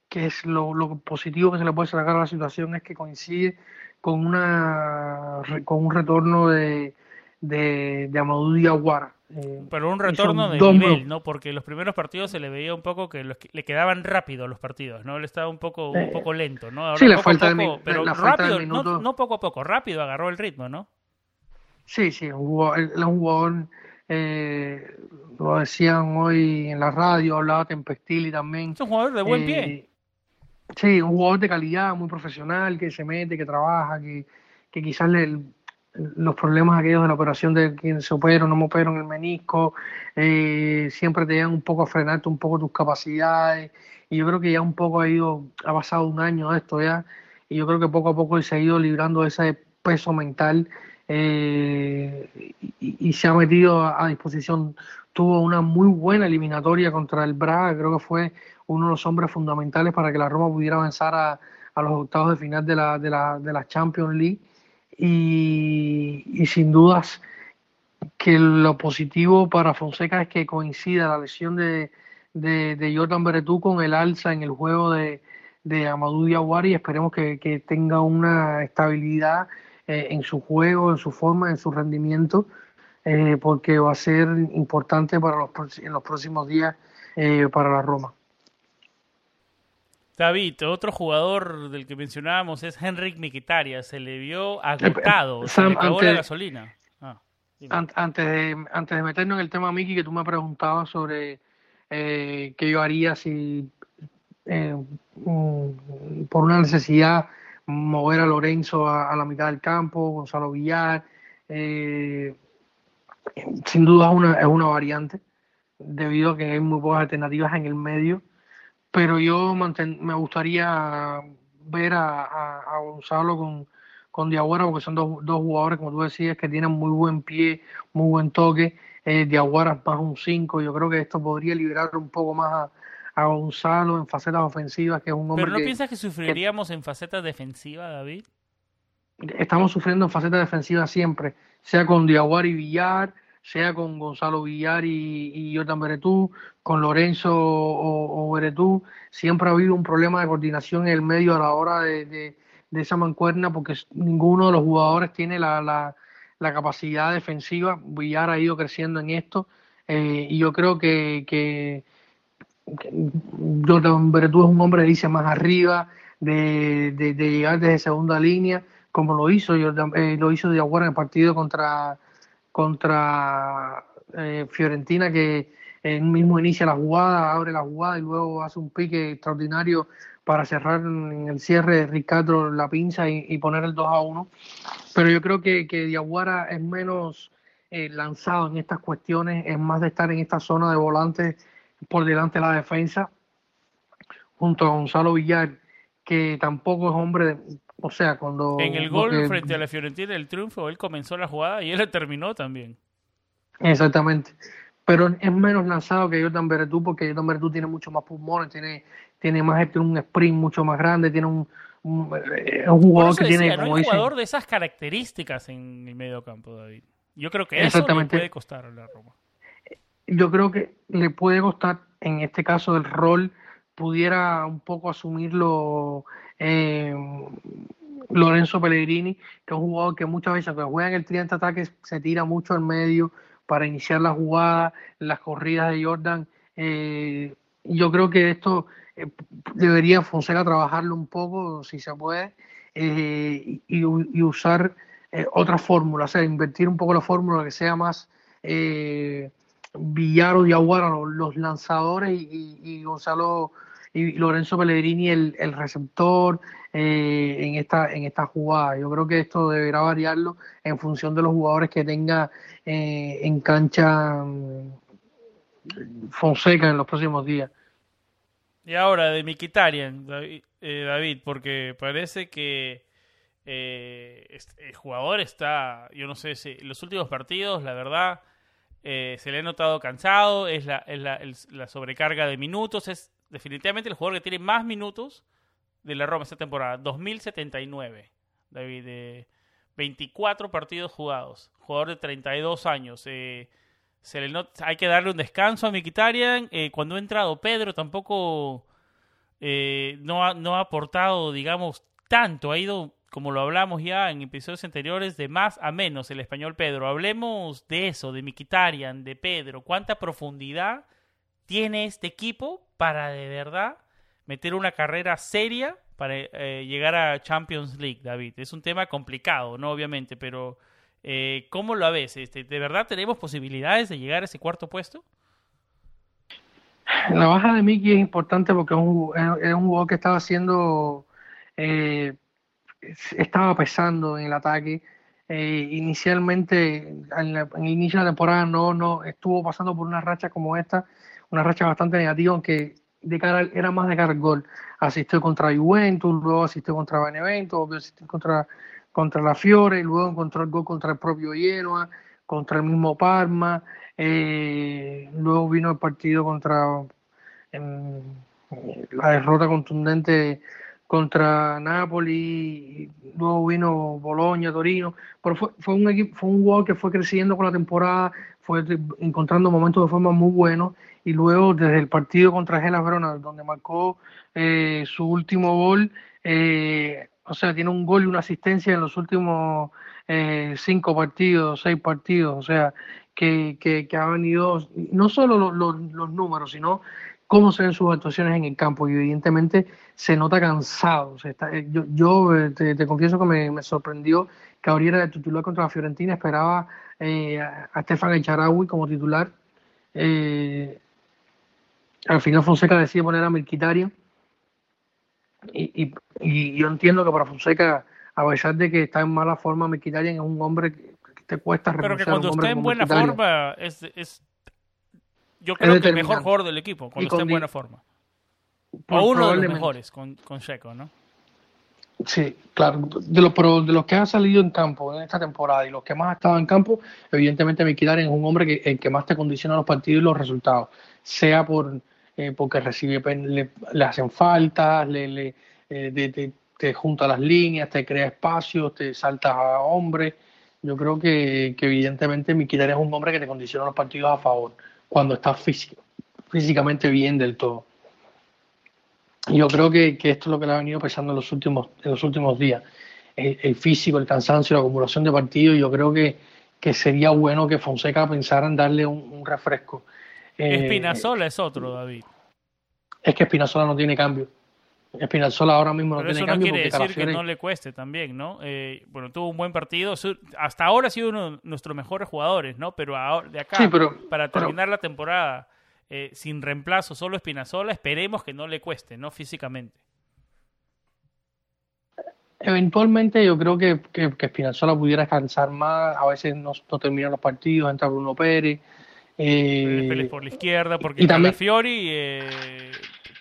Speaker 2: que es lo, lo positivo que se le puede sacar a la situación es que coincide con una con un retorno de, de, de Amadou Diawara. Eh,
Speaker 1: Pero un
Speaker 2: y
Speaker 1: retorno de
Speaker 2: dos
Speaker 1: nivel, ¿no? Porque los primeros partidos se le veía un poco que los le quedaban rápido los partidos, ¿no? Él estaba un poco, un
Speaker 2: Eh,
Speaker 1: poco lento, ¿no? Ahora
Speaker 2: sí, la
Speaker 1: poco a
Speaker 2: falta de
Speaker 1: poco,
Speaker 2: mi-
Speaker 1: pero
Speaker 2: la falta de
Speaker 1: rápido, no, no poco a poco, rápido agarró el ritmo, ¿no?
Speaker 2: Sí, sí, un jugador, él es un jugador, eh, lo decían hoy en la radio, hablaba Tempestili también.
Speaker 1: Es un jugador de buen
Speaker 2: Eh,
Speaker 1: pie.
Speaker 2: Sí, un jugador de calidad, muy profesional, que se mete, que trabaja, que, que quizás le- los problemas aquellos de la operación de quien se opera o no me opera en el menisco, eh, siempre te llegan un poco a frenarte un poco tus capacidades. Y yo creo que ya un poco ha ido, ha pasado un año de esto ya, y yo creo que poco a poco se ha ido librando ese peso mental eh, y, y se ha metido a, a disposición. Tuvo una muy buena eliminatoria contra el Braga, creo que fue uno de los hombres fundamentales para que la Roma pudiera avanzar a, a los octavos de final de la, de la, de la Champions League. Y, sin dudas que lo positivo para Fonseca es que coincida la lesión de, de, Jordan Beretú con el alza en el juego de, de Amadou Diawara y esperemos que, que tenga una estabilidad eh, en su juego, en su forma, en su rendimiento, eh, porque va a ser importante para los, en los próximos días eh, para la Roma.
Speaker 1: David, otro jugador del que mencionábamos es Henrik Mkhitaryan. Se le vio agotado, se
Speaker 2: Sam,
Speaker 1: le acabó la gasolina. Ah.
Speaker 2: An- Antes de, antes de meternos en el tema, Miki, que tú me preguntabas sobre eh, qué yo haría si eh, mm, por una necesidad mover a Lorenzo a, a la mitad del campo, Gonzalo Villar, eh, sin duda es una, es una variante, debido a que hay muy pocas alternativas en el medio, pero yo manten- me gustaría ver a, a- a Gonzalo con, con Diaguara porque son dos, dos jugadores, como tú decías, que tienen muy buen pie, muy buen toque. Eh, Diaguara más un 5. Yo creo que esto podría liberar un poco más a, a Gonzalo en facetas ofensivas, que es un hombre
Speaker 1: ¿Pero no
Speaker 2: que,
Speaker 1: piensas que sufriríamos en facetas defensivas, David?
Speaker 2: estamos sufriendo en facetas defensivas siempre, sea con Diaguar y Villar, sea con Gonzalo Villar y, y Jordan Beretú, con Lorenzo o, o Beretú, siempre ha habido un problema de coordinación en el medio a la hora de, de, esa mancuerna porque ninguno de los jugadores tiene la, la, la capacidad defensiva. Villar ha ido creciendo en esto eh, y yo creo que, que, Jordan Beretú es un hombre que dice más arriba, de, de, llegar desde segunda línea como lo hizo Jordan, eh, lo hizo en el partido contra contra eh, Fiorentina que él mismo inicia la jugada, abre la jugada y luego hace un pique extraordinario para cerrar en el cierre Ricardo la pinza y, poner el 2 a 1. Pero yo creo que, que Diaguara es menos eh, lanzado en estas cuestiones, es más de estar en esta zona de volante por delante de la defensa, junto a Gonzalo Villar, que tampoco es hombre de, o sea, cuando...
Speaker 1: En el gol frente a la Fiorentina, el triunfo, él comenzó la jugada y él la terminó también.
Speaker 2: Exactamente. Pero es menos lanzado que Jordan Beretú porque Jordan Beretú tiene mucho más pulmones, tiene, tiene más tiene un sprint mucho más grande, tiene un, un, eh, un jugador que tiene,
Speaker 1: decía, no
Speaker 2: como
Speaker 1: hay
Speaker 2: dicen,
Speaker 1: jugador de esas características en el medio campo, David. Yo creo que eso le puede costar a la Roma.
Speaker 2: yo creo que le puede costar, en este caso, el rol pudiera un poco asumirlo eh, Lorenzo Pellegrini, que es un jugador que muchas veces, aunque juega en el tridente ataque, se tira mucho al medio para iniciar la jugada, las corridas de Jordan. Eh, yo creo que esto eh, debería Fonseca trabajarlo un poco, si se puede, eh, y, y usar eh, otra fórmula, o sea, invertir un poco la fórmula que sea más eh, Villar o Diaguara, los, lanzadores, y, y- y Gonzalo y Lorenzo Pellegrini el, receptor eh, en esta en esta jugada. Yo creo que esto deberá variarlo en función de los jugadores que tenga eh, en cancha mm, Fonseca en los próximos días.
Speaker 1: Y ahora de David, eh, David, porque parece que eh, el jugador está, yo no sé si los últimos partidos, la verdad, eh, se le ha notado cansado, es la, es la, la sobrecarga de minutos, es definitivamente el jugador que tiene más minutos de la Roma esta temporada, 2079, David, de 24 partidos jugados, jugador de 32 años, eh, se le hay que darle un descanso a Mkhitaryan. Eh, cuando ha entrado Pedro tampoco eh, no, ha, no ha aportado, digamos, tanto. Ha ido, como lo hablamos ya en episodios anteriores, de más a menos el español Pedro. Hablemos de eso, de Mkhitaryan, de Pedro. ¿Cuánta profundidad tiene este equipo para de verdad meter una carrera seria para eh, llegar a Champions League, David? Es un tema complicado, ¿no? Obviamente, pero... Eh, ¿Cómo lo ves? Este, ¿De verdad tenemos posibilidades de llegar a ese cuarto puesto?
Speaker 2: La baja de Miki es importante porque es un, es un jugador que estaba haciendo, eh, estaba pesando en el ataque. Eh, inicialmente, en, el inicio de la temporada, no, no estuvo pasando por una racha como esta, una racha bastante negativa, aunque de cara era más de cara al gol. Asistió contra Juventus, luego asistió contra Benevento, volvió a asistir contra, contra la Fiore, y luego encontró el gol contra el propio Genoa, contra el mismo Parma. Eh, luego vino el partido contra la derrota contundente contra Napoli, luego vino Boloña, Torino, pero fue, fue un equipo, fue un jugador que fue creciendo con la temporada, fue encontrando momentos de forma muy buenos y luego desde el partido contra Gela Verona, donde marcó eh, su último gol, eh, o sea, tiene un gol y una asistencia en los últimos eh, cinco partidos, seis partidos, o sea, que, que, que ha venido, no solo lo- lo- los números, sino cómo se ven sus actuaciones en el campo y evidentemente se nota cansado. Está- eh, yo yo eh, te, te confieso que me, me sorprendió que abriera de titular contra la Fiorentina, esperaba eh, a Stefan Echarawi como titular. Eh, al final Fonseca decide poner a Mkhitaryan y, y, y yo entiendo que para Fonseca, a pesar de que está en mala forma, Mkhitaryan es un hombre que, te cuesta
Speaker 1: Pero que cuando está en buena forma es, es yo creo que el mejor jugador del equipo, cuando está en buena forma.
Speaker 2: Pro-
Speaker 1: O uno de los mejores con, con Checo, ¿no?
Speaker 2: Sí, claro. De los, de los que han salido en campo en esta temporada y los que más han estado en campo, evidentemente Mkhitaryan es un hombre que, el que más te condiciona los partidos y los resultados. Sea por eh, porque recibe le, le, hacen faltas, le, le eh, te junta las líneas, te crea espacios, te salta a hombres. Yo creo que, que evidentemente Mkhitaryan es un hombre que te condiciona los partidos a favor cuando estás físico, físicamente bien del todo. Yo creo que, que, esto es lo que le ha venido pesando en los últimos, en los últimos días. El, físico, el cansancio, la acumulación de partidos. Yo creo que, que sería bueno que Fonseca pensara en darle un, refresco.
Speaker 1: Eh, Espinazola es otro, David.
Speaker 2: Es que Espinazola no tiene cambio. Espinazola ahora mismo no tiene
Speaker 1: eso
Speaker 2: no
Speaker 1: quiere decir que no le cueste también, ¿no? Eh, bueno, tuvo un buen partido. Hasta ahora ha sido uno de nuestros mejores jugadores, ¿no? Pero ahora, de acá, para terminar la temporada eh, sin reemplazo, solo Espinazola, esperemos que no le cueste, ¿no? Físicamente.
Speaker 2: Eventualmente yo creo que, que, Espinazola pudiera descansar más, a veces no, no terminan los partidos, entra Bruno Pérez.
Speaker 1: Eh, por la izquierda, porque y también, Fiori eh,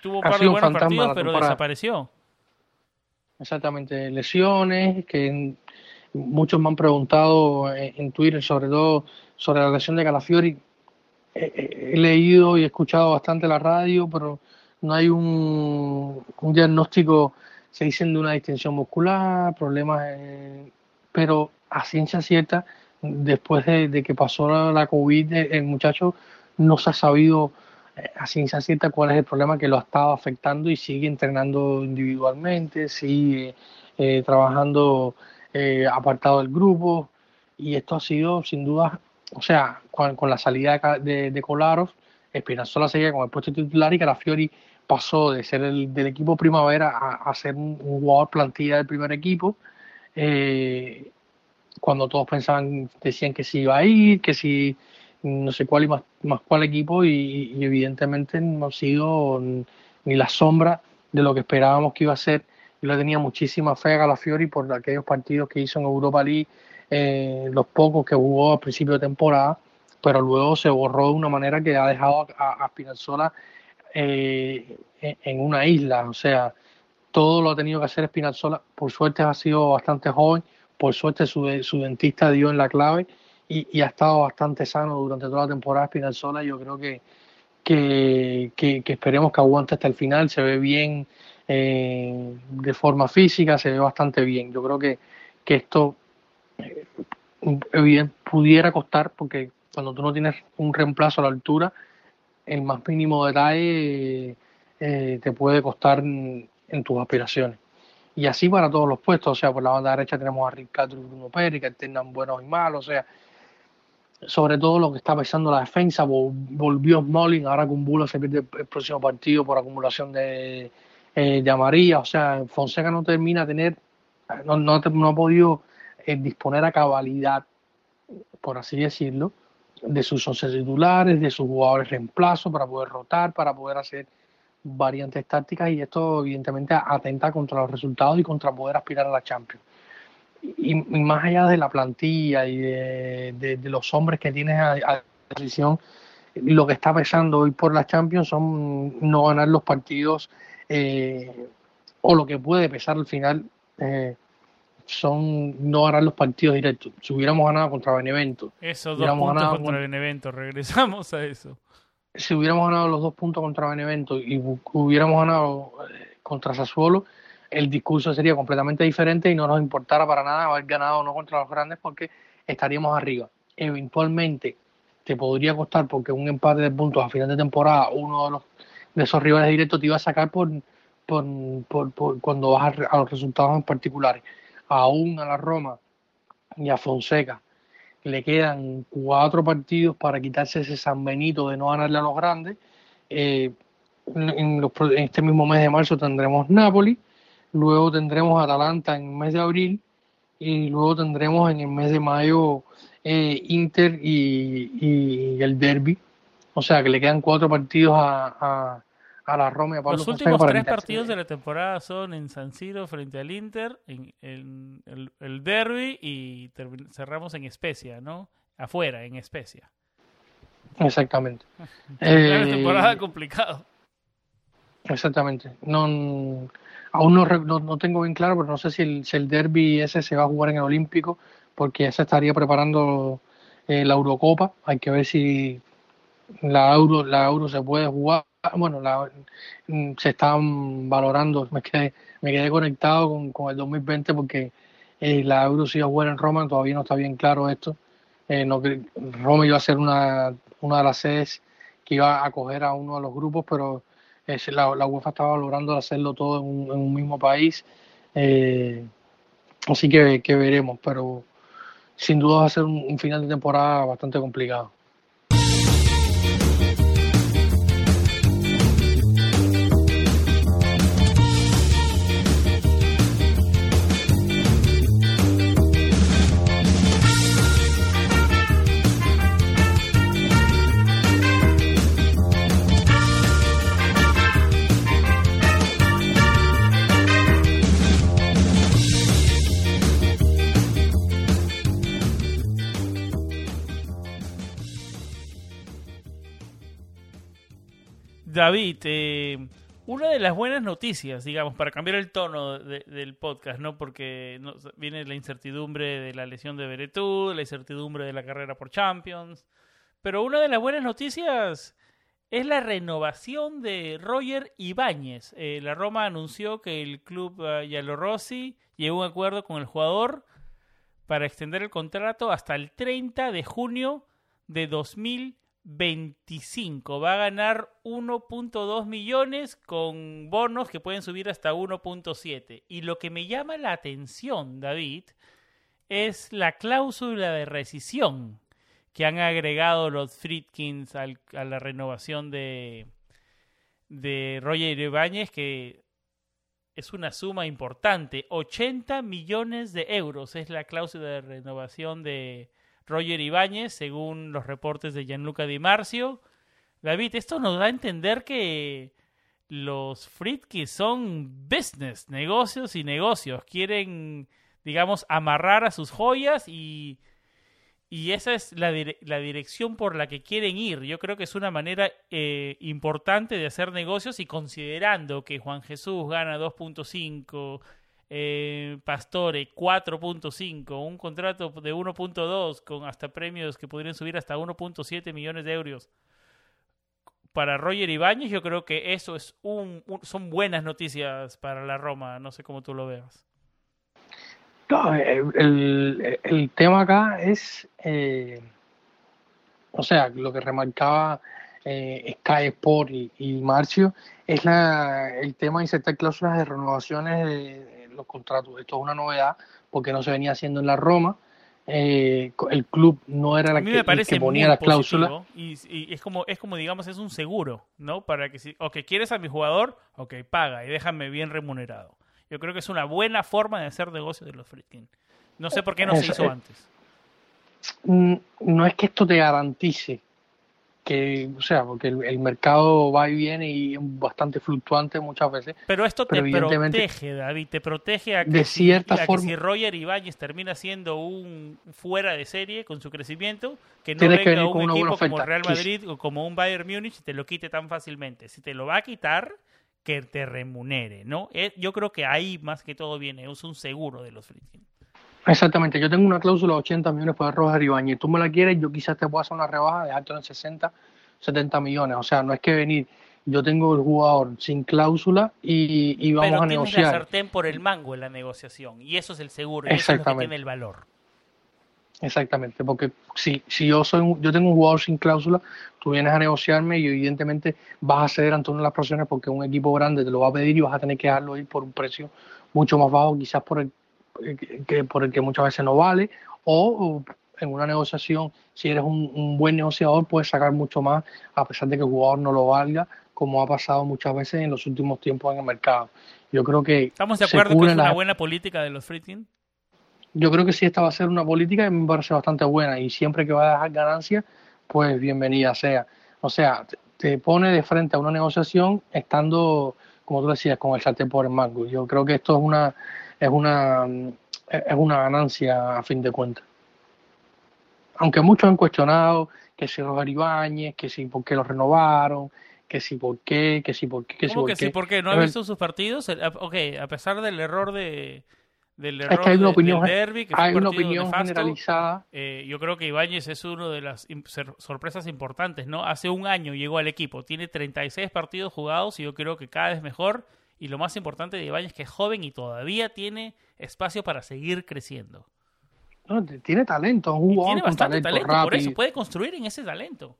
Speaker 1: tuvo un par de buenos partidos, pero desapareció.
Speaker 2: Exactamente, lesiones, que muchos me han preguntado en, Twitter, sobre todo sobre la lesión de Calafiori he, leído y he escuchado bastante la radio, pero no hay un, diagnóstico, se dicen de una distensión muscular, problemas, pero a ciencia cierta, después de, que pasó la, COVID, el muchacho no se ha sabido eh, a ciencia cierta cuál es el problema que lo ha estado afectando y sigue entrenando individualmente, sigue eh, trabajando eh, apartado del grupo y esto ha sido sin duda o sea, con, la salida de, de Kolarov, Espinazola seguía con el puesto titular y Carafiori pasó de ser el del equipo primavera a, ser un, jugador plantilla del primer equipo. Eh, cuando todos pensaban, decían que sí iba a ir, que si no sé cuál y más, más cuál equipo, y, evidentemente no ha sido ni la sombra de lo que esperábamos que iba a ser. Yo le tenía muchísima fe a Calafiori por aquellos partidos que hizo en Europa League eh, los pocos que jugó a principio de temporada, pero luego se borró de una manera que ha dejado a, a eh, en una isla. O sea, todo lo ha tenido que hacer Spinazzola. Por suerte ha sido bastante joven, por suerte su, su dentista dio en la clave y, ha estado bastante sano durante toda la temporada Spinazzola. Yo creo que, que, esperemos que aguante hasta el final. Se ve bien eh, de forma física, se ve bastante bien. Yo creo que, que esto bien pudiera costar, porque cuando tú no tienes un reemplazo a la altura, el más mínimo detalle eh, te puede costar en, tus aspiraciones. Y así para todos los puestos, o sea, por la banda derecha tenemos a Ricardo y Bruno Pérez, que tengan buenos y malos, o sea, sobre todo lo que está pensando la defensa, volvió Smalling, ahora con Bulo se pierde el próximo partido por acumulación de, eh, de amarilla, o sea, Fonseca no termina tener, no, no, no ha podido en disponer a cabalidad, por así decirlo, de sus once titulares, de sus jugadores reemplazo para poder rotar, para poder hacer variantes tácticas y esto evidentemente atenta contra los resultados y contra poder aspirar a la Champions. Y, más allá de la plantilla y de, los hombres que tienes a, disposición, lo que está pesando hoy por la Champions son no ganar los partidos eh, o lo que puede pesar al final eh, son no ganar los partidos directos. Si hubiéramos ganado contra Benevento.
Speaker 1: Eso, dos puntos contra Benevento, regresamos a eso.
Speaker 2: Si hubiéramos ganado los dos puntos contra Benevento y hubiéramos ganado eh, contra Sassuolo, el discurso sería completamente diferente y no nos importara para nada haber ganado o no contra los grandes porque estaríamos arriba. Eventualmente te podría costar porque un empate de puntos a final de temporada, uno de los de esos rivales directos te iba a sacar por, por, cuando vas a, a los resultados en particulares aún a la Roma y a Fonseca le quedan cuatro partidos para quitarse ese San Benito de no ganarle a los grandes. Eh, en, este mismo mes de marzo tendremos Napoli, luego tendremos Atalanta en el mes de abril y luego tendremos en el mes de mayo eh, Inter y, el Derby. O sea que le quedan cuatro partidos a, a la Roma y
Speaker 1: Los últimos tres partidos de la temporada son en San Siro frente al Inter, en, el, Derby y cerramos en Especia, ¿no? Afuera, en Especia.
Speaker 2: Exactamente.
Speaker 1: eh, temporada complicado.
Speaker 2: Exactamente. No, aún no, no, tengo bien claro, pero no sé si el, si el derby ese se va a jugar en el Olímpico, porque ya se estaría preparando eh, la Eurocopa. Hay que ver si la Euro, la Euro se puede jugar. Bueno, la, mm, se están valorando. Me quedé, me quedé conectado con, con el 2020 porque eh, la Euro se iba a jugar en Roma. Todavía no está bien claro esto. Eh, no, Roma iba a ser una, una de las sedes que iba a acoger a uno de los grupos, pero la, UEFA estaba valorando hacerlo todo en un, en un mismo país. así que, que veremos, pero sin duda va a ser un, final de temporada bastante complicado.
Speaker 1: David, eh, una de las buenas noticias, digamos, para cambiar el tono del podcast, ¿no? Porque viene la incertidumbre de la lesión de Beretú, la incertidumbre de la carrera por Champions. Pero una de las buenas noticias es la renovación de Roger Ibáñez. Eh, la Roma anunció que el club uh, Rossi llegó a un acuerdo con el jugador para extender el contrato hasta el 30 de junio de 2020. 25. Va a ganar 1.2 millones con bonos que pueden subir hasta 1.7. Y lo que me llama la atención, David, es la cláusula de rescisión que han agregado los Friedkins a la renovación de, de Roger Ibáñez, que es una suma importante. 80 millones de euros es la cláusula de renovación de, Roger Ibáñez, según los reportes de Gianluca Di Marcio. David, esto nos da a entender que los Fritkis son business, negocios y negocios. Quieren, digamos, amarrar a sus joyas y, y esa es la, la, dirección por la que quieren ir. Yo creo que es una manera eh, importante de hacer negocios y considerando que Juan Jesús gana 2.5 eh, Pastore 4.5, un contrato de 1.2 con hasta premios que podrían subir hasta 1.7 millones de euros. Para Roger Ibáñez yo creo que eso es un, son buenas noticias para la Roma, no sé cómo tú lo veas.
Speaker 2: No, el, tema acá es, eh, o sea, lo que remarcaba eh, Sky Sport y, y Marcio es la, el tema de insertar cláusulas de renovaciones de, los contratos. Esto es una novedad porque no se venía haciendo en la Roma. Eh, el club no era la que, ponía la cláusula.
Speaker 1: Y, es como, es como, digamos, es un seguro, ¿no? Para que si, o que quieres a mi jugador, ok, paga y déjame bien remunerado. Yo creo que es una buena forma de hacer negocio de los Friedkin. No sé por qué no se hizo antes.
Speaker 2: Mm, no es que esto te garantice que, o sea, porque el, mercado va y viene y es bastante fluctuante muchas veces.
Speaker 1: Pero esto te protege, David, te protege a que, de cierta forma, si Roger Ibáñez termina siendo un fuera de serie con su crecimiento, que no venga un equipo como Real Madrid o como un Bayern Múnich y te lo quite tan fácilmente. Si te lo va a quitar, que te remunere, ¿no? Eh, yo creo que ahí más que todo viene, es un seguro de los Friedkin.
Speaker 2: Exactamente, yo tengo una cláusula de 80 millones para Roger Ibáñez. Tú me la quieres, yo quizás te puedo hacer una rebaja, dejarte en 60, 70 millones. O sea, no es que venir, yo tengo el jugador sin cláusula y, y vamos
Speaker 1: Pero
Speaker 2: a negociar.
Speaker 1: la sartén por el mango en la negociación y eso es el seguro, y eso es lo que tiene el valor.
Speaker 2: Exactamente, porque si, si yo soy yo tengo un jugador sin cláusula, tú vienes a negociarme y evidentemente vas a ceder ante una de las presiones porque un equipo grande te lo va a pedir y vas a tener que dejarlo ir por un precio mucho más bajo, quizás por el que, por el que muchas veces no vale, o en una negociación, si eres un, buen negociador, puedes sacar mucho más a pesar de que el jugador no lo valga, como ha pasado muchas veces en los últimos tiempos en el mercado. Yo creo que...
Speaker 1: ¿Estamos de acuerdo que es una buena política de los free
Speaker 2: Yo creo que sí, esta va a ser una política que me parece bastante buena y siempre que va a dejar ganancias, pues bienvenida sea. O sea, te pone de frente a una negociación estando, como tú decías, con el sartén por el mango. Yo creo que esto es una es una, es una ganancia a fin de cuentas. Aunque muchos han cuestionado que si Roger Ibáñez, que si por qué lo renovaron, que si por qué, que si por qué, que si
Speaker 1: ¿Cómo
Speaker 2: por
Speaker 1: que
Speaker 2: qué.
Speaker 1: sí? ¿Por qué? ¿No ha visto sus partidos? El- a- Ok, a pesar del error de del
Speaker 2: Es
Speaker 1: error
Speaker 2: que hay una
Speaker 1: de-
Speaker 2: opinión,
Speaker 1: del derbi, que
Speaker 2: hay
Speaker 1: un
Speaker 2: una opinión
Speaker 1: nefasto,
Speaker 2: generalizada.
Speaker 1: eh, yo creo que Ibáñez es uno de las sorpresas importantes, ¿no? Hace un año llegó al equipo, tiene 36 partidos jugados y yo creo que cada vez mejor. Y lo más importante de Ibáñez es que es joven y todavía tiene espacio para seguir creciendo.
Speaker 2: No, tiene talento, un jugador
Speaker 1: tiene
Speaker 2: con
Speaker 1: bastante
Speaker 2: talento,
Speaker 1: por eso puede construir en ese talento.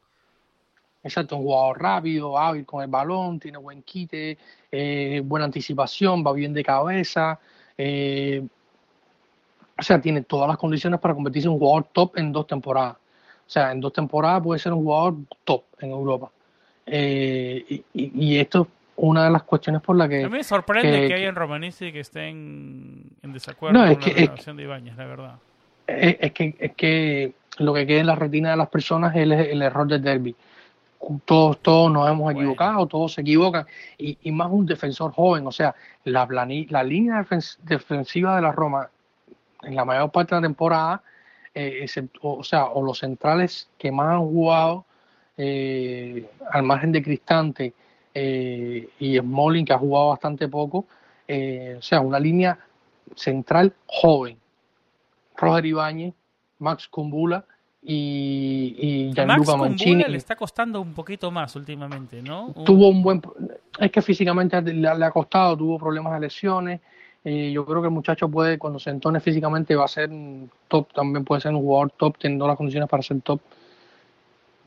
Speaker 2: Exacto, un jugador rápido, hábil con el balón, tiene buen quite, eh, buena anticipación, va bien de cabeza. eh, o sea, tiene todas las condiciones para convertirse en un jugador top en dos temporadas. O sea, en dos temporadas puede ser un jugador top en Europa. Eh, y, esto es una de las cuestiones por las
Speaker 1: A
Speaker 2: que...
Speaker 1: mí me sorprende
Speaker 2: que-
Speaker 1: que, haya en Romanisti que estén en desacuerdo
Speaker 2: No, es
Speaker 1: con
Speaker 2: que-
Speaker 1: la renovación de Ibáñez, la verdad.
Speaker 2: Es, es que, es que lo que queda en la retina de las personas es el, el error del derby. Todos, todos nos hemos
Speaker 1: Bueno.
Speaker 2: equivocado, todos se equivocan, y, y más un defensor joven. O sea, la, plani- la línea defen- defensiva de la Roma, en la mayor parte de la temporada, eh, excepto- o sea, o los centrales que más han jugado, eh, al margen de Cristante eh, y Smalling, que ha jugado bastante poco, eh, o sea, una línea central joven. Roger Ibáñez, Max Kumbula y, y
Speaker 1: Max
Speaker 2: Gianluca
Speaker 1: Kumbula
Speaker 2: Mancini.
Speaker 1: le está costando un poquito más últimamente, ¿no?
Speaker 2: Tuvo un buen. Es que físicamente le, ha costado, tuvo problemas de lesiones. eh, yo creo que el muchacho puede, cuando se entone físicamente, va a ser top. También puede ser un jugador top, teniendo las condiciones para ser top.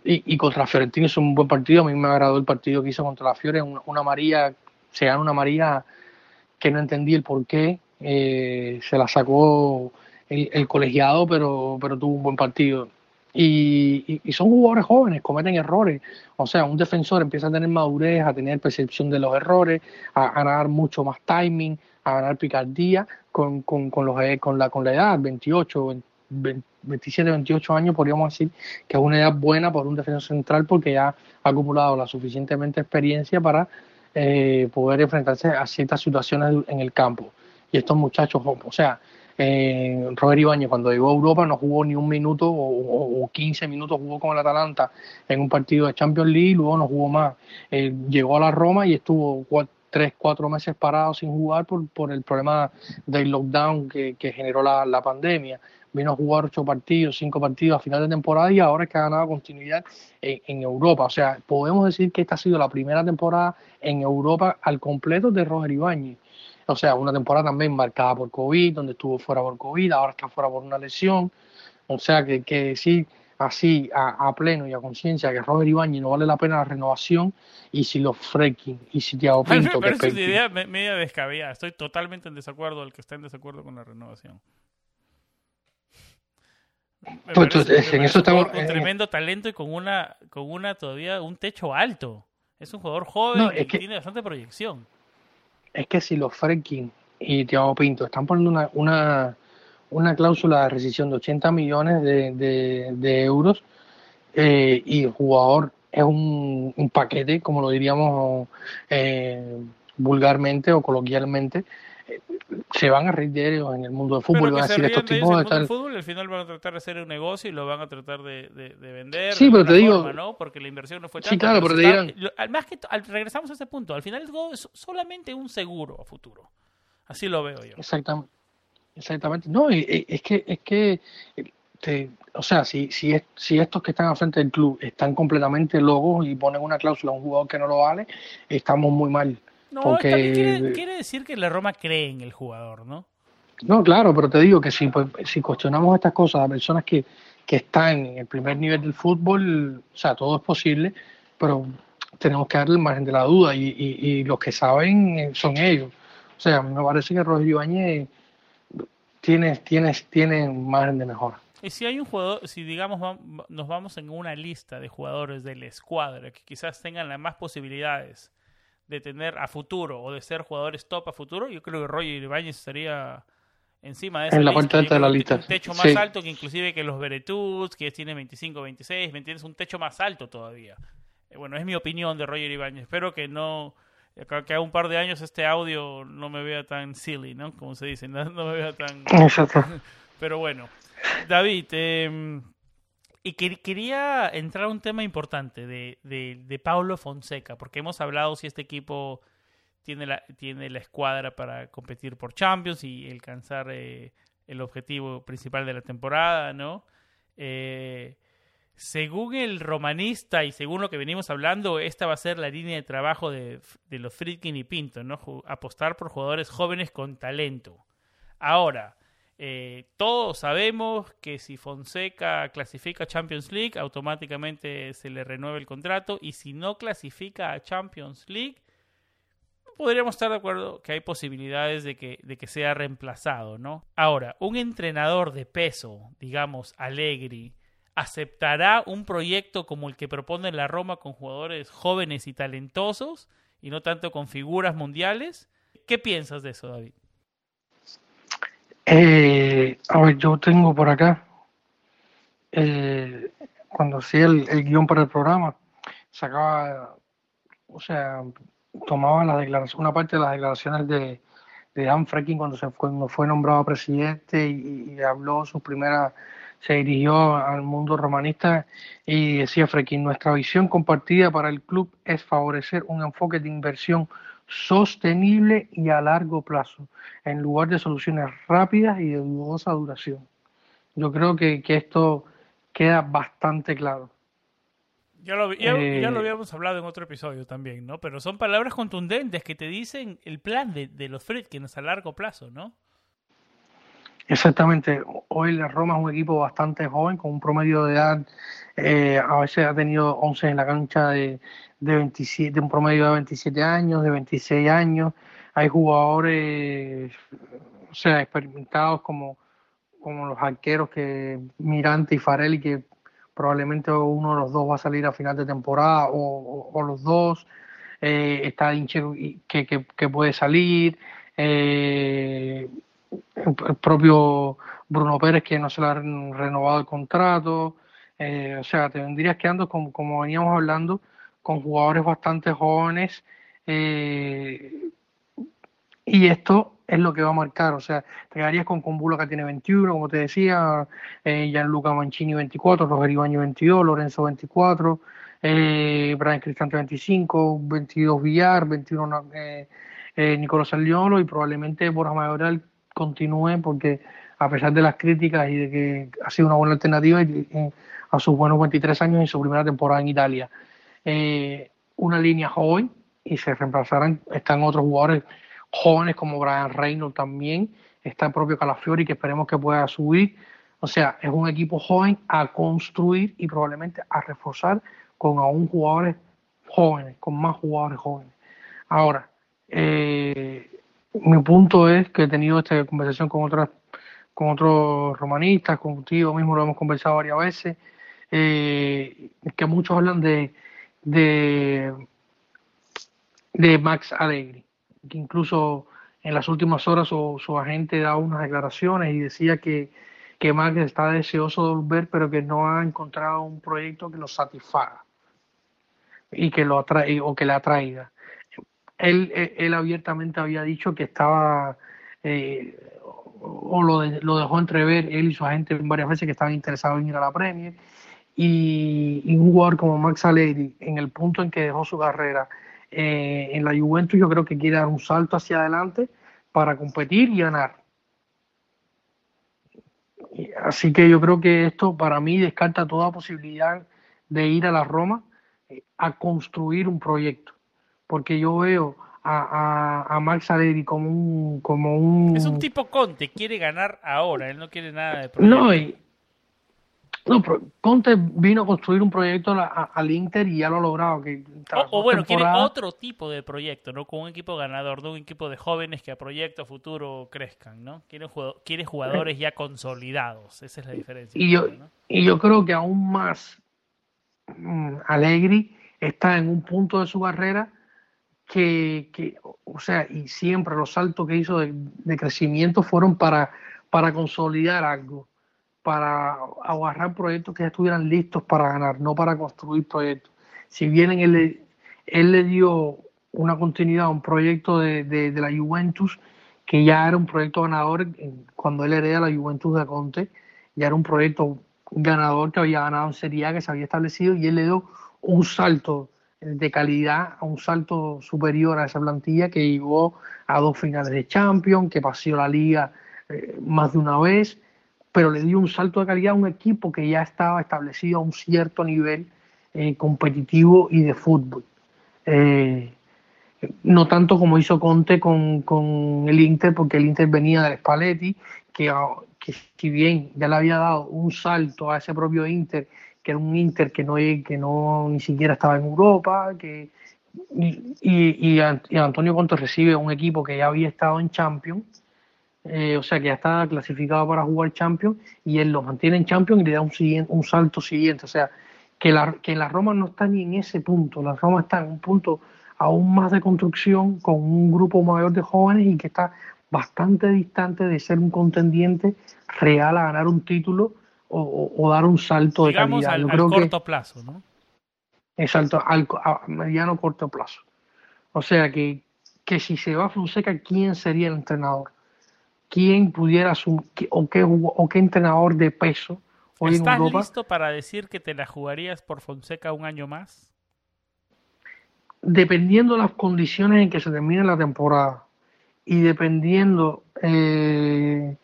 Speaker 2: Y, y contra Fiorentino hizo un buen partido. A mí me agradó el partido que hizo contra la Fiore. Una, una María, se gana una María que no entendí el por qué. eh, se la sacó el, colegiado, pero, pero tuvo un buen partido. Y, y- y son jugadores jóvenes, cometen errores. O sea, un defensor empieza a tener madurez, a tener percepción de los errores, a, a ganar mucho más timing, a ganar picardía con, con, con, los, eh, con, la, con la edad, 28, 20, 27, 28 años, podríamos decir que es una edad buena por un defensor central porque ya ha acumulado la suficientemente experiencia para eh, poder enfrentarse a ciertas situaciones en el campo. Y estos muchachos, o sea, eh, Robert Ibáñez cuando llegó a Europa no jugó ni un minuto o, o- o 15 minutos jugó con el Atalanta en un partido de Champions League, luego no jugó más. Eh, llegó a la Roma y estuvo cua- tres, cuatro meses parado sin jugar por, por el problema del lockdown que, generó la pandemia. Vino a jugar ocho partidos, cinco partidos a final de temporada y ahora es que ha ganado continuidad en, en Europa. O sea, podemos decir que esta ha sido la primera temporada en Europa al completo de Roger Ibáñez. O sea, una temporada también marcada por COVID, donde estuvo fuera por COVID, ahora está fuera por una lesión. O sea, que, que decir así a, a pleno y a conciencia que Robert Ibáñez no vale la pena la renovación y si los Freaking y si
Speaker 1: mí
Speaker 2: Pinto, que
Speaker 1: parece una idea me- media descabellada. Estoy totalmente en desacuerdo al que está en desacuerdo con la renovación.
Speaker 2: Pues, tú- en eso estamos-
Speaker 1: con
Speaker 2: eh,
Speaker 1: tremendo talento y con una, con una todavía un techo alto. Es un jugador joven
Speaker 2: No, es que-
Speaker 1: tiene bastante proyección.
Speaker 2: es que si los Freaking y Thiago Pinto están poniendo una, una, una cláusula de rescisión de 80 millones de, de- de euros eh, y el jugador es un, un paquete, como lo diríamos eh, vulgarmente o coloquialmente, se van a reír en el mundo del fútbol y van a decir estos tipos
Speaker 1: el
Speaker 2: de
Speaker 1: del
Speaker 2: tal.
Speaker 1: fútbol, al final van a tratar de hacer un negocio y lo van a tratar de, de- de vender.
Speaker 2: Sí, pero te digo-
Speaker 1: forma, ¿no? Porque la inversión no fue
Speaker 2: Sí,
Speaker 1: tanta.
Speaker 2: claro, pero te dirán-
Speaker 1: al más que al- regresamos a ese punto. Al final todo es solamente un seguro a futuro. Así lo veo yo.
Speaker 2: Exactamente. Exactamente. No, es que, es que, te- o sea, si, si, es- si estos que están al frente del club están completamente locos y ponen una cláusula a un jugador que no lo vale, estamos muy mal.
Speaker 1: No,
Speaker 2: Porque-
Speaker 1: también quiere, quiere decir que la Roma cree en el jugador, ¿no?
Speaker 2: No, claro, pero te digo que si, pues, si cuestionamos estas cosas a personas que, que están en el primer nivel del fútbol, o sea, todo es posible, pero tenemos que darle el margen de la duda y, y, y los que saben eh, son ellos. O sea, me parece que Roger Ibáñez tiene, tiene, tiene margen de mejora.
Speaker 1: Y si hay un jugador, si digamos nos vamos en una lista de jugadores de la escuadra que quizás tengan las más posibilidades de tener a futuro o de ser jugadores top a futuro, yo creo que Roger Ibáñez estaría encima de esa
Speaker 2: En la
Speaker 1: lista.
Speaker 2: parte de la lista,
Speaker 1: Un techo más
Speaker 2: sí.
Speaker 1: alto que inclusive que los Beretuts, que tiene 25, 26, ¿me entiendes? Un techo más alto todavía. Eh, Bueno, es mi opinión de Roger Ibáñez. Espero que no, que a un par de años este audio no me vea tan silly, ¿no? Como se dice, no, no me vea tan...
Speaker 2: Exacto.
Speaker 1: Pero bueno, David, eh, Y quería entrar a un tema importante de, de, de Paulo Fonseca, porque hemos hablado si este equipo tiene la, tiene la escuadra para competir por Champions y alcanzar eh, el objetivo principal de la temporada, ¿no? Eh, según el romanista y según lo que venimos hablando, esta va a ser la línea de trabajo de, de los Friedkin y Pinto, ¿no? Apostar por jugadores jóvenes con talento. Ahora, eh, todos sabemos que si Fonseca clasifica a Champions League, automáticamente se le renueva el contrato. Y si no clasifica a Champions League, podríamos estar de acuerdo que hay posibilidades de que, de que sea reemplazado, ¿no? Ahora, un entrenador de peso, digamos, Allegri, ¿aceptará un proyecto como el que propone la Roma con jugadores jóvenes y talentosos y no tanto con figuras mundiales? ¿Qué piensas de eso, David?
Speaker 2: Eh, a ver, yo tengo por acá, eh, cuando hacía el, guion para el programa, sacaba, o sea, tomaba la declaración, una parte de las declaraciones de, de Dan Frekin cuando se fue, cuando fue nombrado presidente y, habló su primera, se dirigió al mundo romanista y decía Frekin, nuestra visión compartida para el club es favorecer un enfoque de inversión sostenible y a largo plazo, en lugar de soluciones rápidas y de dudosa duración. Yo creo que, esto queda bastante claro.
Speaker 1: Ya lo, ya, lo, eh, habíamos hablado en otro episodio también, ¿no? Pero son palabras contundentes que te dicen el plan de, de los Friedkins a largo plazo, ¿no?
Speaker 2: Exactamente. Hoy la Roma es un equipo bastante joven, con un promedio de edad, eh, a veces ha tenido 11 en la cancha de, de, 27, de un promedio de 27 años, de 26 años. Hay jugadores, o sea, experimentados como, como los arqueros que Mirante y Farelli, que probablemente uno de los dos va a salir a final de temporada, o, los dos. Eh, está Inche que, que, que, puede salir. Eh, el propio Bruno Pérez que no se le ha renovado el contrato. Eh, o sea, te vendrías quedando, como, como veníamos hablando, con jugadores bastante jóvenes. Eh, y esto es lo que va a marcar. O sea, te quedarías con Combulo que tiene 21, como te decía, eh, Gianluca Mancini 24, Roger 22, Lorenzo 24, eh, Brian Cristante 25, 22 Villar, 21 eh, Nicolás Saliolo y probablemente Borja Mayoral continúe porque a pesar de las críticas y de que ha sido una buena alternativa a sus buenos 23 años en su primera temporada en Italia. Eh, una línea joven y se reemplazarán, están otros jugadores jóvenes como Brian Reynolds también, está el propio Calafiori que esperemos que pueda subir. O sea, es un equipo joven a construir y probablemente a reforzar con aún jugadores jóvenes, con más jugadores jóvenes. Ahora, eh, mi punto es que he tenido esta conversación con otras con otros romanistas, contigo mismo lo hemos conversado varias veces, eh, que muchos hablan de, de, Max Allegri, que incluso en las últimas horas su, su agente da unas declaraciones y decía que, que Max está deseoso de volver, pero que no ha encontrado un proyecto que lo satisfaga y que lo atrae o que le atraiga él, él abiertamente había dicho que estaba, eh, o lo, lo, dejó entrever él y su agente varias veces que estaban interesados en ir a la Premier. Y, un jugador como Max Allegri, en el punto en que dejó su carrera eh, en la Juventus, yo creo que quiere dar un salto hacia adelante para competir y ganar. Así que yo creo que esto para mí descarta toda posibilidad de ir a la Roma eh, a construir un proyecto porque yo veo a, a, a Max Allegri como un, como un...
Speaker 1: Es un tipo Conte, quiere ganar ahora, él no quiere nada de
Speaker 2: proyecto. No, y, no, pero Conte vino a construir un proyecto al Inter y ya lo ha logrado. Que
Speaker 1: o, bueno, quiere otro tipo de proyecto, ¿no? Con un equipo ganador, no un equipo de jóvenes que a proyecto futuro crezcan, ¿no? Quiere, quiere jugadores ya consolidados, esa es la diferencia.
Speaker 2: Y yo, y yo creo que aún más mm, Allegri está en un punto de su carrera que, que, o sea, y siempre los saltos que hizo de, crecimiento fueron para, para consolidar algo, para agarrar proyectos que ya estuvieran listos para ganar, no para construir proyectos. Si bien él, él le dio una continuidad a un proyecto de, de, la Juventus, que ya era un proyecto ganador cuando él hereda la Juventus de Conte, ya era un proyecto ganador que había ganado en Serie A, que se había establecido, y él le dio un salto de calidad, un salto superior a esa plantilla que llegó a dos finales de Champions, que paseó la liga eh, más de una vez, pero le dio un salto de calidad a un equipo que ya estaba establecido a un cierto nivel eh, competitivo y de fútbol. Eh, no tanto como hizo Conte con, con, el Inter, porque el Inter venía del Spalletti, que, que si bien ya le había dado un salto a ese propio Inter, que era un Inter que no, que no ni siquiera estaba en Europa, que, y, y, y Antonio Conte recibe un equipo que ya había estado en Champions, eh, o sea que ya está clasificado para jugar Champions, y él lo mantiene en Champions y le da un, siguiente, un salto siguiente, o sea que la, que la Roma no está ni en ese punto, la Roma está en un punto aún más de construcción con un grupo mayor de jóvenes y que está bastante distante de ser un contendiente real a ganar un título o, dar un salto de calidad.
Speaker 1: Al, al corto plazo, ¿no?
Speaker 2: Exacto, al, a mediano corto plazo. O sea que, que si se va a Fonseca, ¿quién sería el entrenador? ¿Quién pudiera asumir, o qué, o qué entrenador de peso hoy
Speaker 1: ¿Estás
Speaker 2: en Europa?
Speaker 1: listo para decir que te la jugarías por Fonseca un año más?
Speaker 2: dependiendo de las condiciones en que se termine la temporada y dependiendo eh,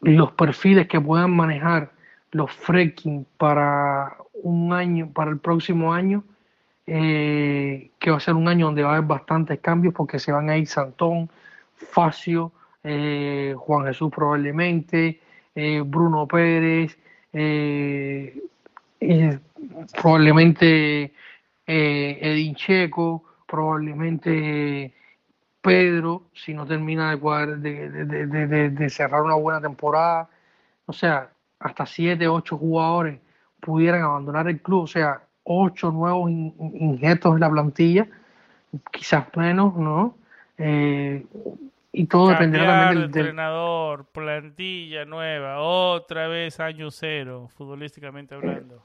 Speaker 2: los perfiles que puedan manejar los fracking para un año, para el próximo año, eh, que va a ser un año donde va a haber bastantes cambios porque se van a ir Santón, Facio, eh, Juan Jesús probablemente, Bruno Pérez, probablemente eh, Edin Checo, probablemente Pedro, si no termina de, cerrar una buena temporada. O sea, hasta siete, ocho jugadores pudieran abandonar el club, o sea, ocho nuevos injertos en la plantilla, quizás menos, ¿no? Eh, y todo dependerá también
Speaker 1: del, entrenador, plantilla nueva, otra vez año cero, futbolísticamente hablando.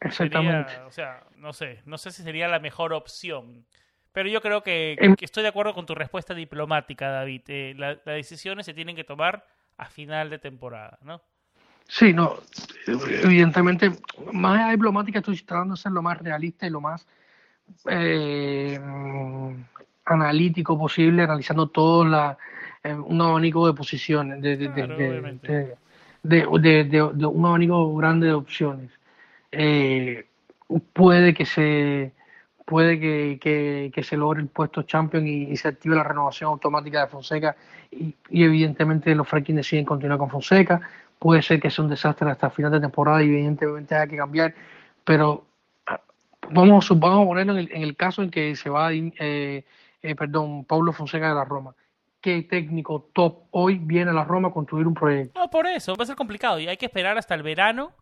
Speaker 2: Exactamente.
Speaker 1: o sea, no sé, no sé si sería la mejor opción. Pero yo creo que, que estoy de acuerdo con tu respuesta diplomática, David. Eh, la- las decisiones se tienen que tomar a final de temporada, ¿no?
Speaker 2: Sí, no, evidentemente, más allá de diplomática, estoy tratando de ser lo más realista y lo más eh, analítico posible, analizando todo la, eh, un abanico de posiciones, de, de,
Speaker 1: Claro,
Speaker 2: un abanico grande de opciones. Eh, puede que se puede que, que- que se logre el puesto champion y, y se active la renovación automática de Fonseca y, evidentemente los Franklin deciden continuar con Fonseca. Puede ser que sea un desastre hasta final de temporada y evidentemente haya que cambiar, pero ah, vamos, vamos a ponerlo en el, en el caso en que se va, eh, eh, perdón, Pablo Fonseca de la Roma. ¿Qué técnico top hoy viene a la Roma a construir un proyecto?
Speaker 1: No, por eso, va a ser complicado y hay que esperar hasta el verano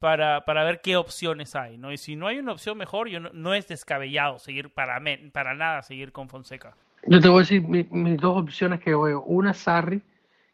Speaker 1: para, para ver qué opciones hay, ¿no? Y si no hay una opción mejor, yo no, no es descabellado seguir para, me- para nada seguir con Fonseca.
Speaker 2: Yo te voy a decir mi- mis dos opciones que veo. Una es Sarri,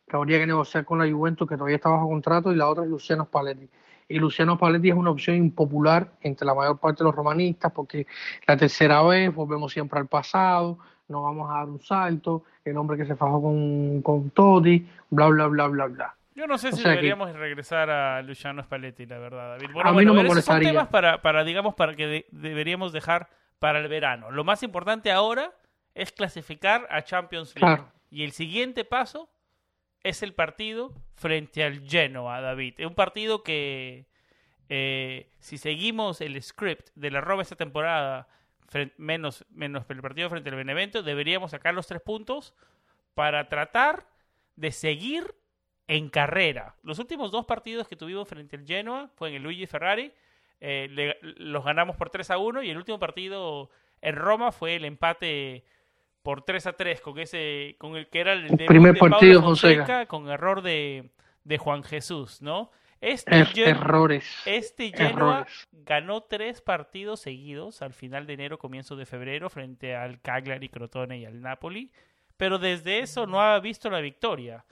Speaker 2: que habría que negociar con la Juventus, que todavía está bajo contrato, y la otra es Luciano Spalletti. Y Luciano Spalletti es una opción impopular entre la mayor parte de los romanistas, porque la tercera vez volvemos siempre al pasado, no vamos a dar un salto, el hombre que se fajó con, con Totti, bla, bla, bla, bla, bla.
Speaker 1: Yo no sé
Speaker 2: O
Speaker 1: si
Speaker 2: que-
Speaker 1: deberíamos regresar a Luciano Spalletti, la verdad, David.
Speaker 2: A
Speaker 1: Bueno,
Speaker 2: mí
Speaker 1: bueno,
Speaker 2: no me
Speaker 1: son temas para, para, digamos, para que de- deberíamos dejar para el verano. Lo más importante ahora es clasificar a Champions League.
Speaker 2: Claro.
Speaker 1: Y el siguiente paso es el partido frente al Genoa, David. Es un partido que, eh, si seguimos el script de la Roma esta temporada, menos, menos el partido frente al Benevento, deberíamos sacar los tres puntos para tratar de seguir en carrera. Los últimos dos partidos que tuvimos frente al Genoa fue en el Luigi Ferrari. eh, le- los ganamos por 3 a 1 y el último partido en Roma fue el empate por 3 a 3 con ese con el que era el
Speaker 2: primer
Speaker 1: de
Speaker 2: partido, Fonseca.
Speaker 1: con error de, de Juan Jesús, ¿no? Este,
Speaker 2: Er- errores.
Speaker 1: este Genoa
Speaker 2: errores.
Speaker 1: ganó tres partidos seguidos al final de enero, comienzo de febrero, frente al Cagliari, Crotone y al Napoli, pero desde eso no ha visto la victoria.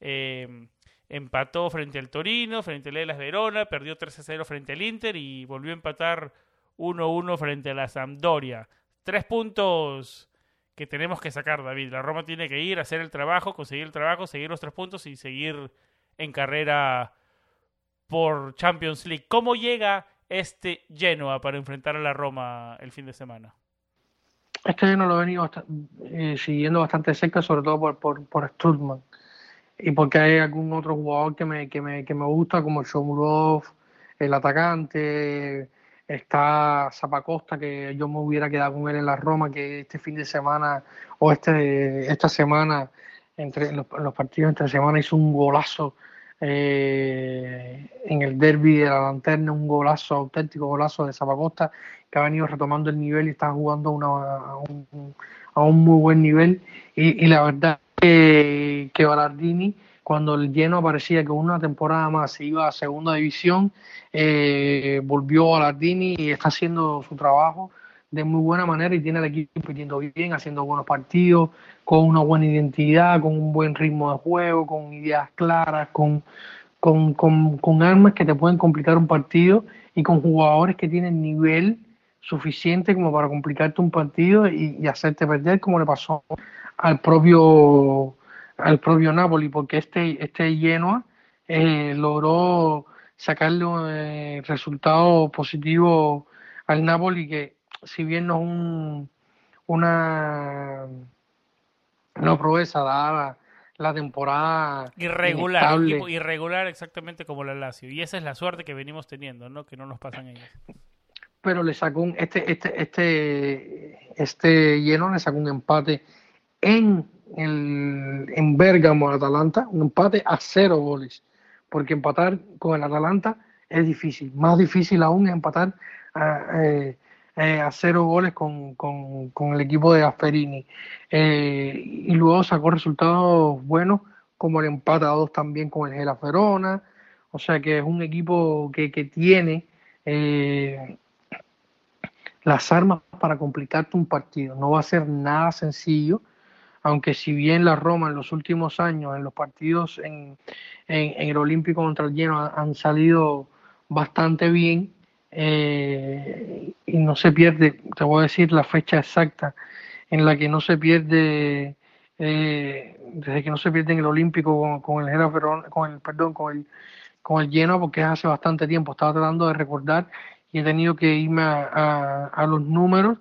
Speaker 1: Eh, empató frente al Torino, frente al Elas Verona, perdió 3 a 0 frente al Inter y volvió a empatar 1 a 1 frente a la Sampdoria. Tres puntos que tenemos que sacar, David. La Roma tiene que ir, hacer el trabajo, conseguir el trabajo, seguir los tres puntos y seguir en carrera por Champions League. ¿Cómo llega este Genoa para enfrentar a la Roma el fin de semana?
Speaker 2: Este Genoa lo he venido eh, siguiendo bastante cerca, sobre todo por, por, por y porque hay algún otro jugador que me, que me, que me gusta, como Shomurov, el atacante, está Zapacosta, que yo me hubiera quedado con él en la Roma, que este fin de semana o este esta semana, entre los, los partidos entre semana, hizo un golazo eh, en el derby de la lanterna, un golazo, auténtico golazo de Zapacosta, que ha venido retomando el nivel y está jugando una, a, un, a, un, muy buen nivel. Y, y la verdad que, que Ballardini cuando el lleno parecía que una temporada más se iba a segunda división, eh, volvió a Lardini y está haciendo su trabajo de muy buena manera y tiene el equipo compitiendo bien, haciendo buenos partidos, con una buena identidad, con un buen ritmo de juego, con ideas claras, con, con, con, armas que te pueden complicar un partido y con jugadores que tienen nivel suficiente como para complicarte un partido y, y hacerte perder como le pasó al propio al propio Napoli, porque este, este Genoa eh, logró sacarle un eh, resultado positivo al Napoli, que si bien no es un, una, no proeza dada la temporada
Speaker 1: irregular, irregular exactamente como la Lazio. Y esa es la suerte que venimos teniendo, ¿no? Que no nos pasan ellos.
Speaker 2: Pero le sacó un, este, este, este, este lleno le sacó un empate en el, en Bergamo al Atalanta, un empate a cero goles, porque empatar con el Atalanta es difícil, más difícil aún es empatar a, eh, eh, a cero goles con, con, con, el equipo de Asperini. Eh, y luego sacó resultados buenos, como el empate a dos también con el Gela Verona, o sea que es un equipo que, que tiene las armas para complicarte un partido. No va a ser nada sencillo, aunque si bien la Roma en los últimos años, en los partidos en, en, el Olímpico contra el Lleno han salido bastante bien eh, y no se pierde, te voy a decir la fecha exacta en la que no se pierde, eh, desde que no se pierde en el Olímpico con, el con el perdón, con el con el Lleno porque es hace bastante tiempo, estaba tratando de recordar y he tenido que irme a, a los números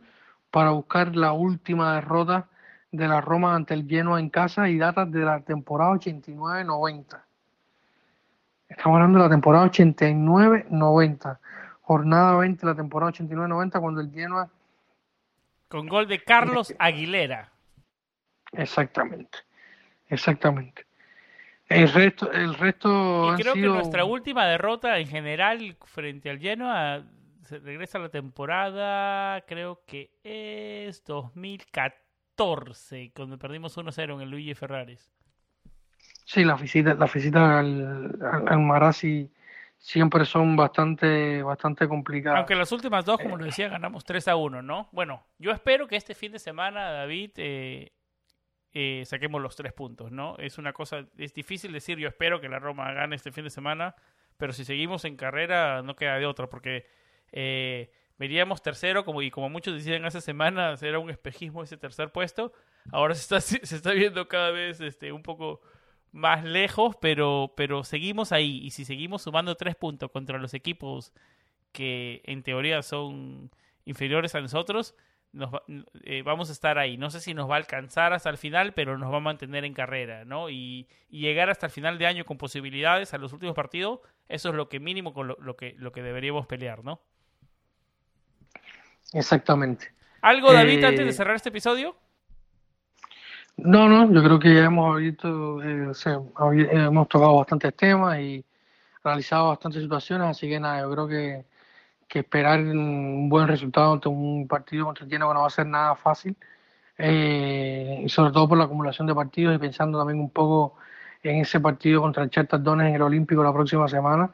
Speaker 2: para buscar la última derrota de la Roma ante el Genoa en casa y datas de la temporada 89-90. Estamos hablando de la temporada 89-90. Jornada 20 de la temporada 89-90 cuando el Genoa...
Speaker 1: Con gol de Carlos Aguilera.
Speaker 2: Exactamente. Exactamente. El resto, el resto
Speaker 1: y creo que nuestra última derrota en general frente al Genoa se regresa a la temporada, creo que es 2014 cuando perdimos 1-0 en el Luigi Ferraris.
Speaker 2: Sí, las visitas la visita al, al, Marassi siempre son bastante, bastante complicadas.
Speaker 1: Aunque las últimas dos, como lo decía, ganamos 3 a 1, ¿no? Bueno, yo espero que este fin de semana, David, eh, eh, saquemos los tres puntos, ¿no? Es una cosa, es difícil decir, yo espero que la Roma gane este fin de semana, pero si seguimos en carrera no queda de otra, porque eh, veríamos tercero, como, y como muchos decían hace semanas, era un espejismo ese tercer puesto. Ahora se está, se está viendo cada vez este, un poco más lejos, pero, pero seguimos ahí. Y si seguimos sumando tres puntos contra los equipos que en teoría son inferiores a nosotros, nos eh, vamos a estar ahí. No sé si nos va a alcanzar hasta el final, pero nos va a mantener en carrera, ¿no? Y, llegar hasta el final de año con posibilidades a los últimos partidos, eso es lo que mínimo con lo que, lo que deberíamos pelear, ¿no?
Speaker 2: Exactamente.
Speaker 1: ¿Algo, David, antes de eh, cerrar este episodio?
Speaker 2: No, no, yo creo que ya hemos visto, eh, hemos tocado bastantes temas y analizado bastantes situaciones, así que nada, yo creo que, que esperar un buen resultado ante un partido contra el Genoa no va a ser nada fácil, eh, y sobre todo por la acumulación de partidos y pensando también un poco en ese partido contra el Charter en el Olímpico la próxima semana,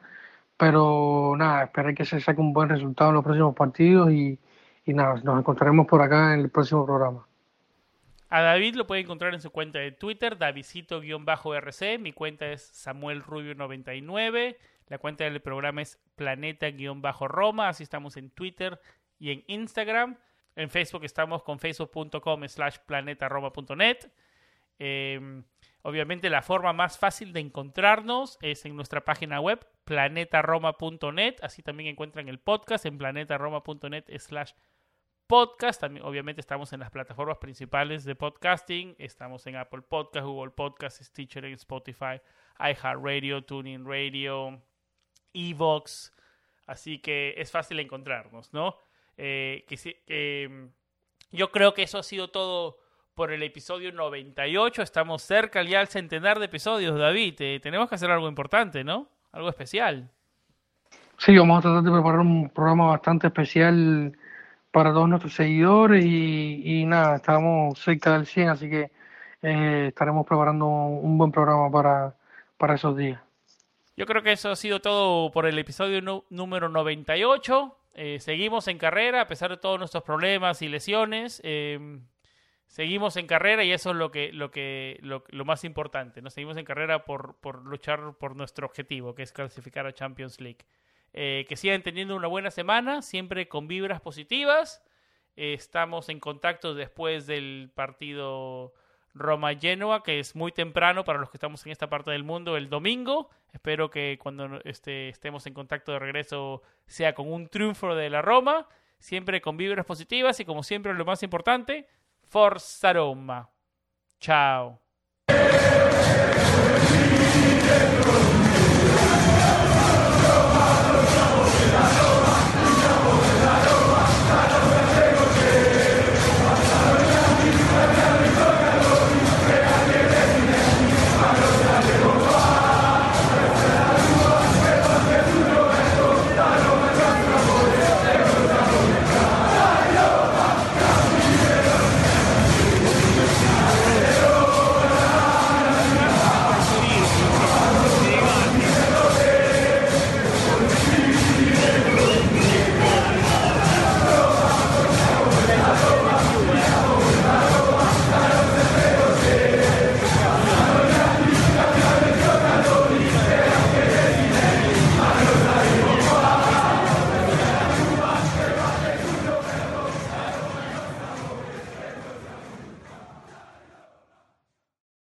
Speaker 2: pero nada, esperar que se saque un buen resultado en los próximos partidos y, y nada, nos encontraremos por acá en el próximo programa.
Speaker 1: A David lo puede encontrar en su cuenta de Twitter, Davidcito-RC. Mi cuenta es Samuel Rubio99. La cuenta del programa es Planeta-Roma. Así estamos en Twitter y en Instagram. En Facebook estamos con facebook.com slash planetaroma.net. Eh, obviamente la forma más fácil de encontrarnos es en nuestra página web planetaroma.net. Así también encuentran el podcast en planetaroma.net slash podcast. También, obviamente estamos en las plataformas principales de podcasting. Estamos en Apple Podcast, Google Podcast, Stitcher, Spotify, iHeartRadio, Tuning Radio, Evox. Así que es fácil encontrarnos, ¿no? Eh, que, mm, yo creo que eso ha sido todo por el episodio 98. Estamos cerca ya al centenar de episodios, David. Tenemos que hacer algo importante, ¿no? Algo especial.
Speaker 2: Sí, vamos a tratar de preparar un programa bastante especial para todos nuestros seguidores y, nada, estamos cerca del 100, así que eh, estaremos preparando un buen programa para, para esos días.
Speaker 1: Yo creo que eso ha sido todo por el episodio número 98. Eh, seguimos en carrera a pesar de todos nuestros problemas y lesiones. Eh, seguimos en carrera y eso es lo que lo que lo, más importante. Nos seguimos en carrera por, por, luchar por nuestro objetivo, que es clasificar a Champions League. Eh, que sigan teniendo una buena semana, siempre con vibras positivas. estamos en contacto después del partido Roma-Genoa, que es muy temprano para los que estamos en esta parte del mundo el domingo. Espero que cuando este, estemos en contacto de regreso sea con un triunfo de la Roma, siempre con vibras positivas y como siempre lo más importante, Forza Roma. Chao.